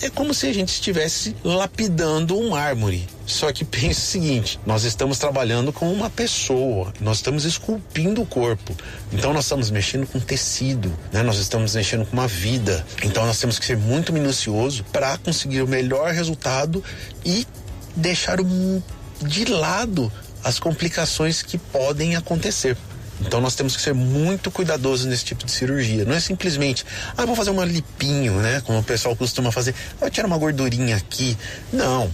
é como se a gente estivesse lapidando um mármore. Só que pense o seguinte: nós estamos trabalhando com uma pessoa, nós estamos esculpindo o corpo. Então nós estamos mexendo com tecido, né? Nós estamos mexendo com uma vida. Então nós temos que ser muito minucioso para conseguir o melhor resultado e deixar de lado as complicações que podem acontecer. Então nós temos que ser muito cuidadosos nesse tipo de cirurgia. Não é simplesmente, ah, vou fazer uma lipinho, né? Como o pessoal costuma fazer, ah, tirar uma gordurinha aqui. Não.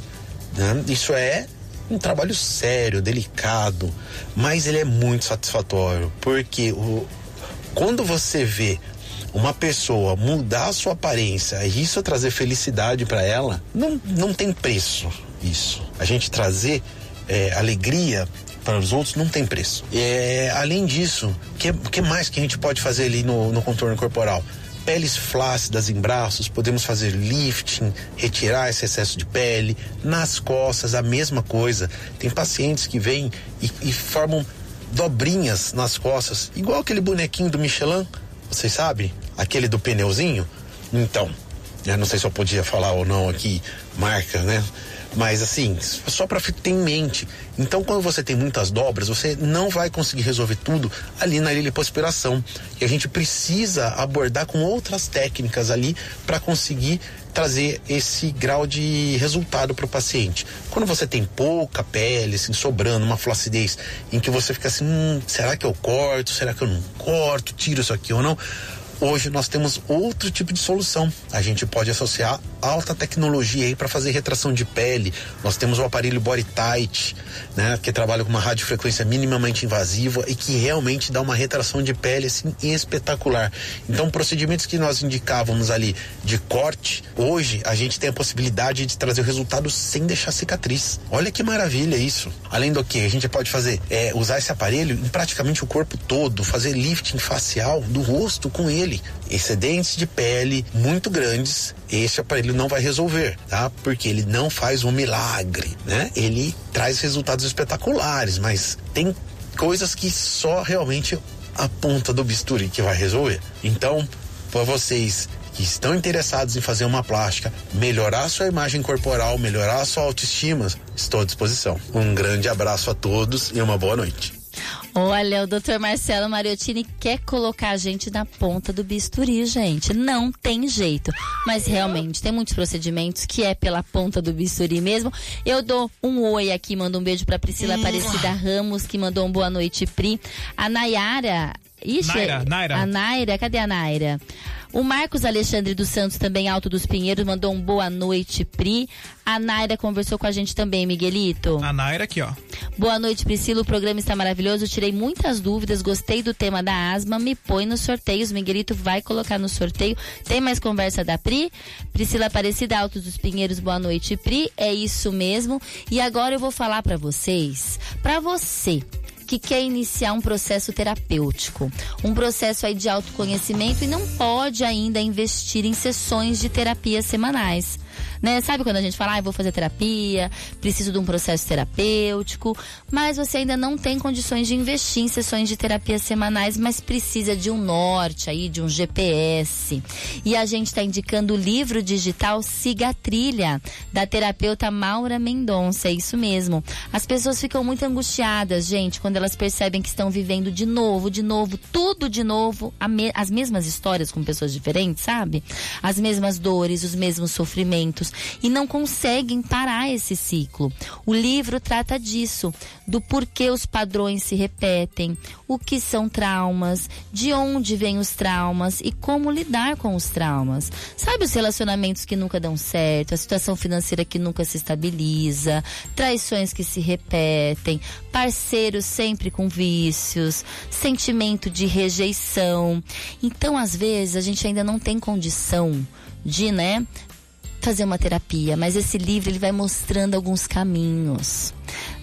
Né? Isso é um trabalho sério, delicado, mas ele é muito satisfatório, porque o, quando você vê uma pessoa mudar a sua aparência e isso trazer felicidade para ela, não, não tem preço isso. A gente trazer é, alegria para os outros não tem preço. É, além disso, o que, que mais que a gente pode fazer ali no, no contorno corporal? peles flácidas em braços, podemos fazer lifting, retirar esse excesso de pele. Nas costas, a mesma coisa. Tem pacientes que vêm e, e formam dobrinhas nas costas, igual aquele bonequinho do Michelin, vocês sabem? Aquele do pneuzinho. Então, Eu não sei se eu podia falar ou não aqui, marca, né? Mas assim, só para ter em mente. Então, quando você tem muitas dobras, você não vai conseguir resolver tudo ali na lipoaspiração. E a gente precisa abordar com outras técnicas ali para conseguir trazer esse grau de resultado para o paciente. Quando você tem pouca pele, assim, sobrando, uma flacidez, em que você fica assim, hum, será que eu corto? Será que eu não corto? Tiro isso aqui ou não? Hoje nós temos outro tipo de solução. A gente pode associar alta tecnologia aí para fazer retração de pele. Nós temos o aparelho Body Tight, né, que trabalha com uma radiofrequência minimamente invasiva e que realmente dá uma retração de pele assim espetacular. Então, procedimentos que nós indicávamos ali de corte, hoje a gente tem a possibilidade de trazer o resultado sem deixar cicatriz. Olha que maravilha isso. Além do que a gente pode fazer é usar esse aparelho em praticamente o corpo todo, fazer lifting facial do rosto com ele excedentes de pele muito grandes, esse aparelho não vai resolver, tá? Porque ele não faz um milagre, né? Ele traz resultados espetaculares, mas tem coisas que só realmente a ponta do bisturi que vai resolver. Então, para vocês que estão interessados em fazer uma plástica, melhorar sua imagem corporal, melhorar sua autoestima, estou à disposição. Um grande abraço a todos e uma boa noite. Olha, o doutor Marcelo Mariottini quer colocar a gente na ponta do bisturi, gente. Não tem jeito. Mas realmente, tem muitos procedimentos que é pela ponta do bisturi mesmo. Eu dou um oi aqui, mando um beijo pra Priscila Aparecida Ramos, que mandou um boa noite, Pri. A Nayara. Ixi, Naira, Naira. A Naira, cadê a Naira? O Marcos Alexandre dos Santos, também Alto dos Pinheiros, mandou um boa noite, Pri. A Naira conversou com a gente também, Miguelito. A Naira aqui, ó. Boa noite, Priscila. O programa está maravilhoso. Tirei muitas dúvidas. Gostei do tema da asma. Me põe nos sorteios. Miguelito vai colocar no sorteio. Tem mais conversa da Pri? Priscila Aparecida, Altos dos Pinheiros. Boa noite, Pri. É isso mesmo. E agora eu vou falar para vocês. Para você que quer iniciar um processo terapêutico, um processo aí de autoconhecimento e não pode ainda investir em sessões de terapia semanais né? Sabe quando a gente fala, ah, vou fazer terapia, preciso de um processo terapêutico, mas você ainda não tem condições de investir em sessões de terapia semanais, mas precisa de um norte aí, de um GPS. E a gente está indicando o livro digital Siga Trilha, da terapeuta Maura Mendonça, é isso mesmo. As pessoas ficam muito angustiadas, gente, quando elas percebem que estão vivendo de novo, de novo, tudo de novo, as mesmas histórias com pessoas diferentes, sabe? As mesmas dores, os mesmos sofrimentos e não conseguem parar esse ciclo. O livro trata disso, do porquê os padrões se repetem, o que são traumas, de onde vêm os traumas e como lidar com os traumas. Sabe os relacionamentos que nunca dão certo, a situação financeira que nunca se estabiliza, traições que se repetem, parceiros sempre com vícios, sentimento de rejeição. Então, às vezes, a gente ainda não tem condição de, né, fazer uma terapia, mas esse livro ele vai mostrando alguns caminhos.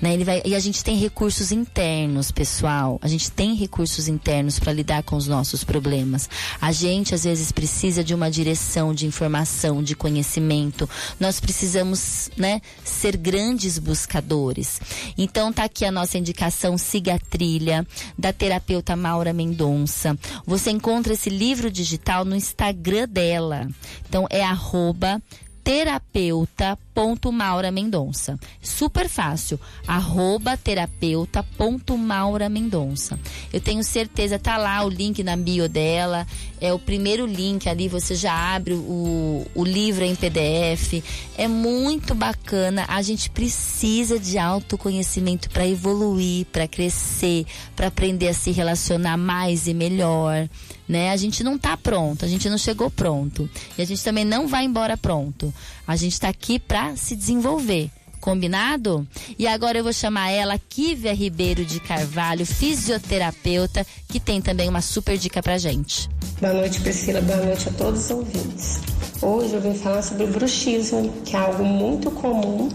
Né? Ele vai, e a gente tem recursos internos, pessoal. A gente tem recursos internos para lidar com os nossos problemas. A gente às vezes precisa de uma direção de informação, de conhecimento. Nós precisamos, né, ser grandes buscadores. Então tá aqui a nossa indicação Siga a Trilha da terapeuta Maura Mendonça. Você encontra esse livro digital no Instagram dela. Então é arroba terapeuta.maura Mendonça. Super fácil. Arroba terapeuta.maura Mendonça. Eu tenho certeza, tá lá o link na bio dela. É o primeiro link ali, você já abre o, o livro em PDF. É muito bacana. A gente precisa de autoconhecimento para evoluir, para crescer, para aprender a se relacionar mais e melhor né? A gente não tá pronto, a gente não chegou pronto. E a gente também não vai embora pronto. A gente está aqui para se desenvolver. Combinado? E agora eu vou chamar ela, Kívia Ribeiro de Carvalho, fisioterapeuta, que tem também uma super dica pra gente. Boa noite, Priscila. Boa noite a todos os ouvintes. Hoje eu vim falar sobre o bruxismo, que é algo muito comum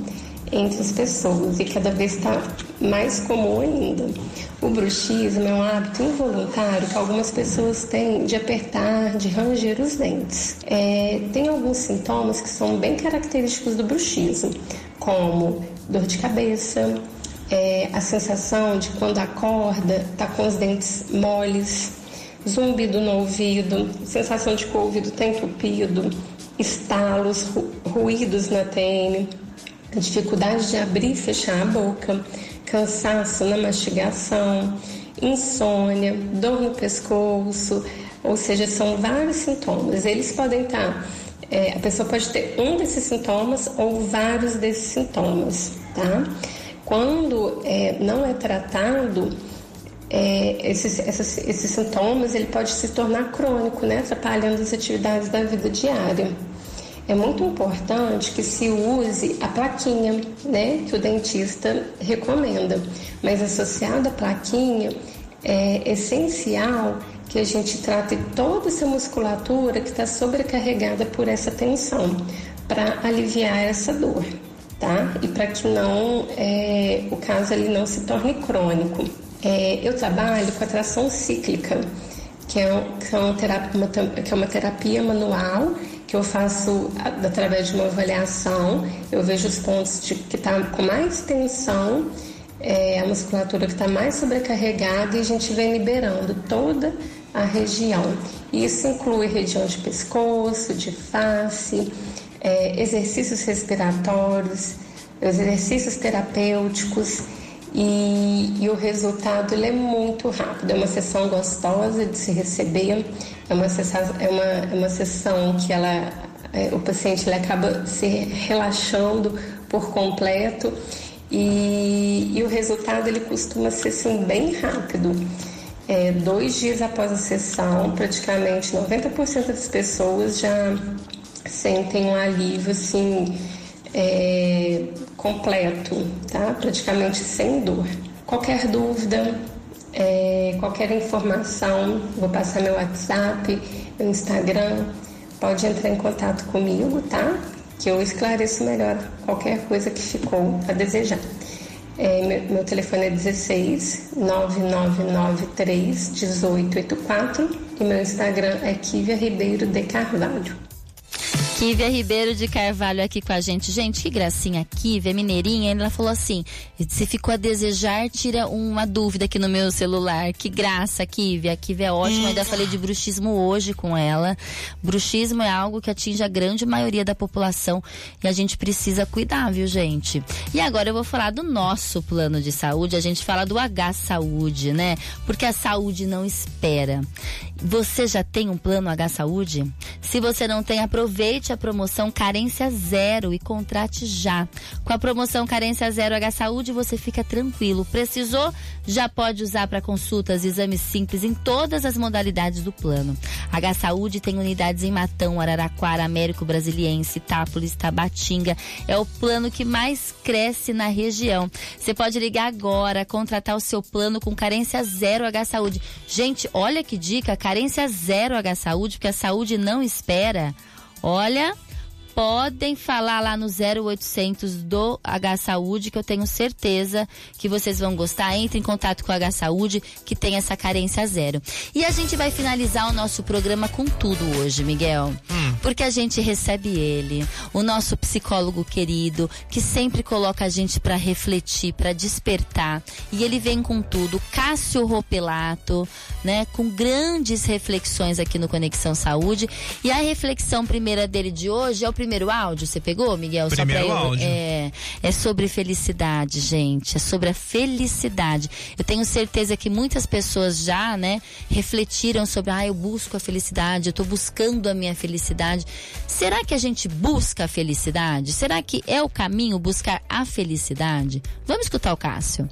entre as pessoas e cada vez está mais comum ainda. O bruxismo é um hábito involuntário que algumas pessoas têm de apertar, de ranger os dentes. É, tem alguns sintomas que são bem característicos do bruxismo, como dor de cabeça, é, a sensação de quando acorda tá com os dentes moles, zumbido no ouvido, sensação de que o ouvido está entupido, estalos, ru ruídos na TM, dificuldade de abrir e fechar a boca, cansaço na mastigação, insônia, dor no pescoço, ou seja, são vários sintomas. Eles podem estar, é, a pessoa pode ter um desses sintomas ou vários desses sintomas, tá? Quando é, não é tratado, é, esses, esses, esses sintomas ele pode se tornar crônico, né? Atrapalhando as atividades da vida diária. É muito importante que se use a plaquinha, né, que o dentista recomenda. Mas associado à plaquinha, é essencial que a gente trate toda essa musculatura que está sobrecarregada por essa tensão, para aliviar essa dor, tá? E para que não é, o caso ele não se torne crônico. É, eu trabalho com atração cíclica, que é, que é, uma terapia, uma, que é uma terapia manual que eu faço através de uma avaliação. Eu vejo os pontos de, que está com mais tensão, é, a musculatura que está mais sobrecarregada e a gente vem liberando toda a região. Isso inclui região de pescoço, de face, é, exercícios respiratórios, exercícios terapêuticos e, e, o resultado ele é muito rápido. É uma sessão gostosa de se receber, é uma sessão, é uma, é uma sessão que ela, é, o paciente ele acaba se relaxando por completo e, e o resultado ele costuma ser assim, bem rápido. É, dois dias após a sessão, praticamente 90% das pessoas já sentem um alívio assim é, completo, tá? Praticamente sem dor. Qualquer dúvida, é, qualquer informação, vou passar meu WhatsApp, meu Instagram, pode entrar em contato comigo, tá? Que eu esclareço melhor qualquer coisa que ficou a desejar. É, meu, meu, telefone é 16 9993 1884 e meu Instagram é Kivia Ribeiro de Carvalho. Kívia Ribeiro de Carvalho aqui com a gente. Gente, que gracinha. Kívia, mineirinha. Ela falou assim: se ficou a desejar, tira uma dúvida aqui no meu celular. Que graça, Kívia. Kívia é ótima. Ainda falei de bruxismo hoje com ela. Bruxismo é algo que atinge a grande maioria da população e a gente precisa cuidar, viu, gente? E agora eu vou falar do nosso plano de saúde. A gente fala do H Saúde, né? Porque a saúde não espera. Você já tem um plano H Saúde? Se você não tem, aproveite a promoção Carência Zero e contrate já. Com a promoção Carência Zero H Saúde, você fica tranquilo. Precisou? Já pode usar para consultas, exames simples em todas as modalidades do plano. H Saúde tem unidades em Matão, Araraquara, Américo Brasiliense, Itápolis, Tabatinga. É o plano que mais cresce na região. Você pode ligar agora, contratar o seu plano com carência zero H Saúde. Gente, olha que dica, carência zero H Saúde, porque a saúde não espera. Olha, podem falar lá no 0800 do H Saúde, que eu tenho certeza que vocês vão gostar. Entre em contato com o H Saúde, que tem essa carência zero. E a gente vai finalizar o nosso programa com tudo hoje, Miguel. Hum. Porque a gente recebe ele, o nosso psicólogo querido, que sempre coloca a gente para refletir, para despertar. E ele vem com tudo. Cássio Ropelato, né? Com grandes reflexões aqui no Conexão Saúde. E a reflexão primeira dele de hoje é o primeiro áudio, você pegou, Miguel? Primeiro eu, áudio. É, é sobre felicidade, gente. É sobre a felicidade. Eu tenho certeza que muitas pessoas já, né, refletiram sobre, ah, eu busco a felicidade, eu tô buscando a minha felicidade. Será que a gente busca a felicidade? Será que é o caminho buscar a felicidade? Vamos escutar o Cássio.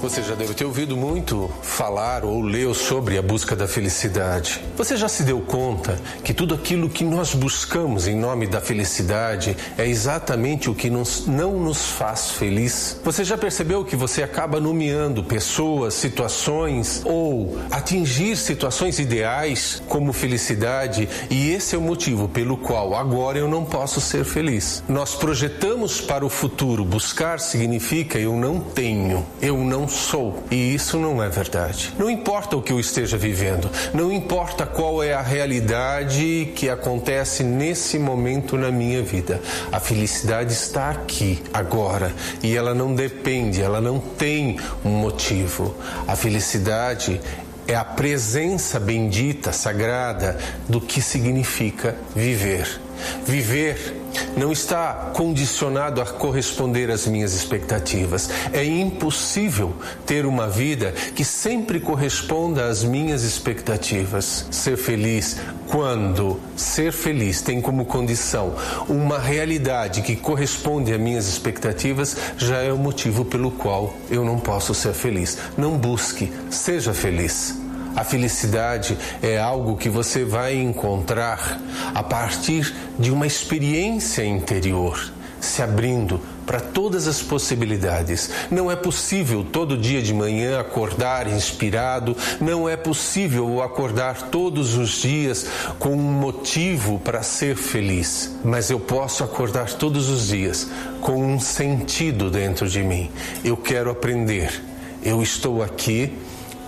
Você já deve ter ouvido muito falar ou ler sobre a busca da felicidade. Você já se deu conta que tudo aquilo que nós buscamos em nome da felicidade é exatamente o que nos, não nos faz feliz? Você já percebeu que você acaba nomeando pessoas, situações ou atingir situações ideais como felicidade e esse é o motivo pelo qual agora eu não posso ser feliz? Nós projetamos para o futuro. Buscar significa eu não tenho, eu não sou. E isso não é verdade. Não importa o que eu esteja vivendo, não importa qual é a realidade que acontece nesse momento na minha vida. A felicidade está aqui, agora, e ela não depende, ela não tem um motivo. A felicidade é a presença bendita, sagrada do que significa viver. Viver não está condicionado a corresponder às minhas expectativas. É impossível ter uma vida que sempre corresponda às minhas expectativas. Ser feliz quando ser feliz tem como condição uma realidade que corresponde às minhas expectativas já é o motivo pelo qual eu não posso ser feliz. Não busque, seja feliz. A felicidade é algo que você vai encontrar a partir de uma experiência interior, se abrindo para todas as possibilidades. Não é possível todo dia de manhã acordar inspirado, não é possível acordar todos os dias com um motivo para ser feliz, mas eu posso acordar todos os dias com um sentido dentro de mim. Eu quero aprender. Eu estou aqui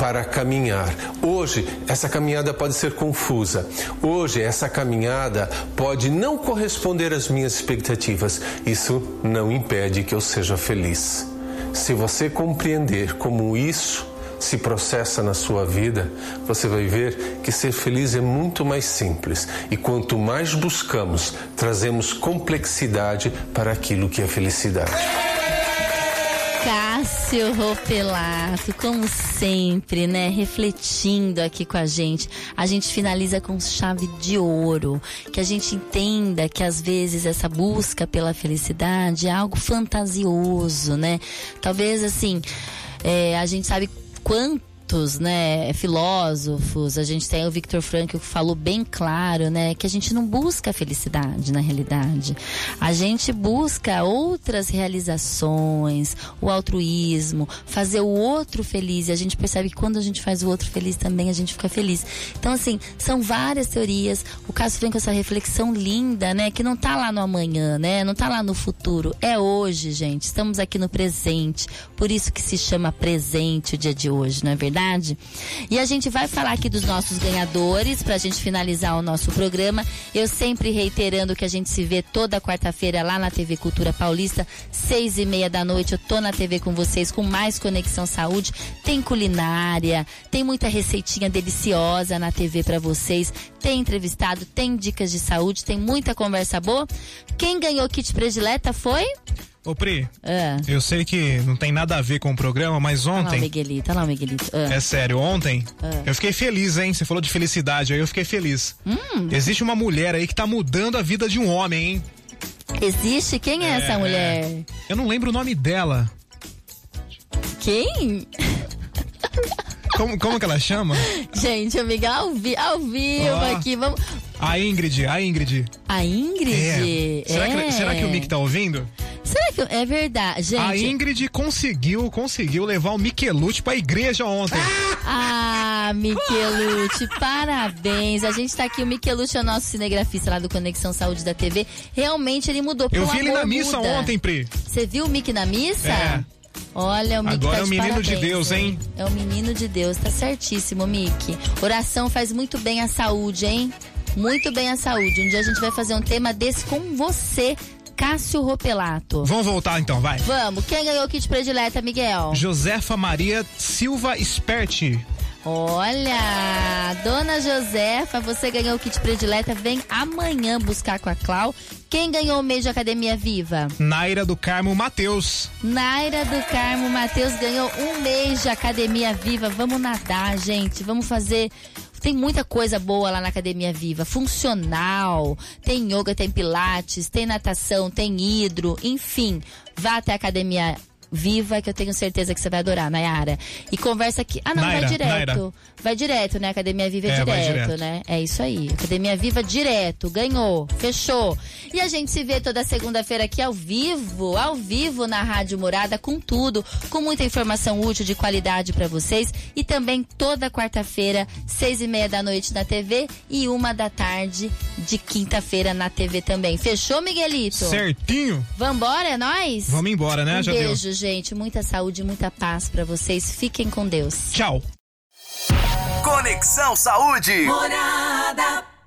para caminhar. Hoje, essa caminhada pode ser confusa. Hoje, essa caminhada pode não corresponder às minhas expectativas. Isso não impede que eu seja feliz. Se você compreender como isso se processa na sua vida, você vai ver que ser feliz é muito mais simples. E quanto mais buscamos, trazemos complexidade para aquilo que é felicidade. Cássio Ropelato, como sempre, né? Refletindo aqui com a gente. A gente finaliza com chave de ouro. Que a gente entenda que às vezes essa busca pela felicidade é algo fantasioso, né? Talvez assim, é, a gente sabe quanto né, filósofos, a gente tem o Victor Frankl que falou bem claro, né, que a gente não busca a felicidade na realidade. A gente busca outras realizações, o altruísmo, fazer o outro feliz e a gente percebe que quando a gente faz o outro feliz também a gente fica feliz. Então assim, são várias teorias. O caso vem com essa reflexão linda, né, que não tá lá no amanhã, né, não tá lá no futuro, é hoje, gente. Estamos aqui no presente. Por isso que se chama presente o dia de hoje, não é verdade? Verdade? E a gente vai falar aqui dos nossos ganhadores para a gente finalizar o nosso programa. Eu sempre reiterando que a gente se vê toda quarta-feira lá na TV Cultura Paulista, seis e meia da noite. Eu tô na TV com vocês com mais Conexão Saúde. Tem culinária, tem muita receitinha deliciosa na TV para vocês. Tem entrevistado, tem dicas de saúde, tem muita conversa boa. Quem ganhou kit predileta foi? Ô Pri, Ah. eu sei que não tem nada a ver com o programa, mas Olha lá o ontem. Miguelito, olha lá Miguelito. Ah. É sério, ontem Ah. eu fiquei feliz, hein? Você falou de felicidade, aí eu fiquei feliz. Hum. Existe uma mulher aí que tá mudando a vida de um homem, hein? Existe? Quem é, essa mulher? Eu não lembro o nome dela. Quem? Como, como que ela chama? Gente, amiga, ao, vi ao vivo aqui. Vamos. A Ingrid, a Ingrid. A Ingrid? É. Será, é. Que, será que o Mick tá ouvindo? Será que. É verdade. Gente. A Ingrid conseguiu, conseguiu levar o Michelute pra igreja ontem. Ah, Michelute, parabéns. A gente tá aqui, o Michelute é o nosso cinegrafista lá do Conexão Saúde da TV. Realmente ele mudou Eu vi ele na missa muda. ontem, Pri. Você viu o Mick na missa? É. Olha, o Mick Agora tá é o de menino de parabéns, Deus, hein? É o menino de Deus, tá certíssimo, Mick. Oração faz muito bem à saúde, hein? Muito bem à saúde. Um dia a gente vai fazer um tema desse com você, Cássio Ropelato. Vamos voltar então, vai. Vamos, quem ganhou o kit predileta, Miguel? Josefa Maria Silva Sperti. Olha, dona Josefa, você ganhou o kit predileta. Vem amanhã buscar com a Clau. Quem ganhou o mês de Academia Viva? Naira do Carmo Matheus. Naira do Carmo Matheus ganhou um mês de Academia Viva. Vamos nadar, gente. Vamos fazer. Tem muita coisa boa lá na Academia Viva. Funcional, tem yoga, tem pilates, tem natação, tem hidro, enfim. Vá até a Academia Viva, que eu tenho certeza que você vai adorar, Nayara. E conversa aqui. Ah, não, Naira, vai direto. Naira. Vai direto, né? Academia Viva é, direto, direto. né? É isso aí. Academia Viva direto. Ganhou. Fechou. E a gente se vê toda segunda-feira aqui ao vivo, ao vivo na Rádio Morada, com tudo, com muita informação útil de qualidade pra vocês. E também toda quarta-feira, seis e meia da noite na TV e uma da tarde de quinta-feira na TV também. Fechou, Miguelito? Certinho. Vambora, é nóis? Vamos embora, né? Um Já deu. Gente. Muita saúde, muita paz para vocês. Fiquem com Deus. Tchau. Conexão Saúde. Morar.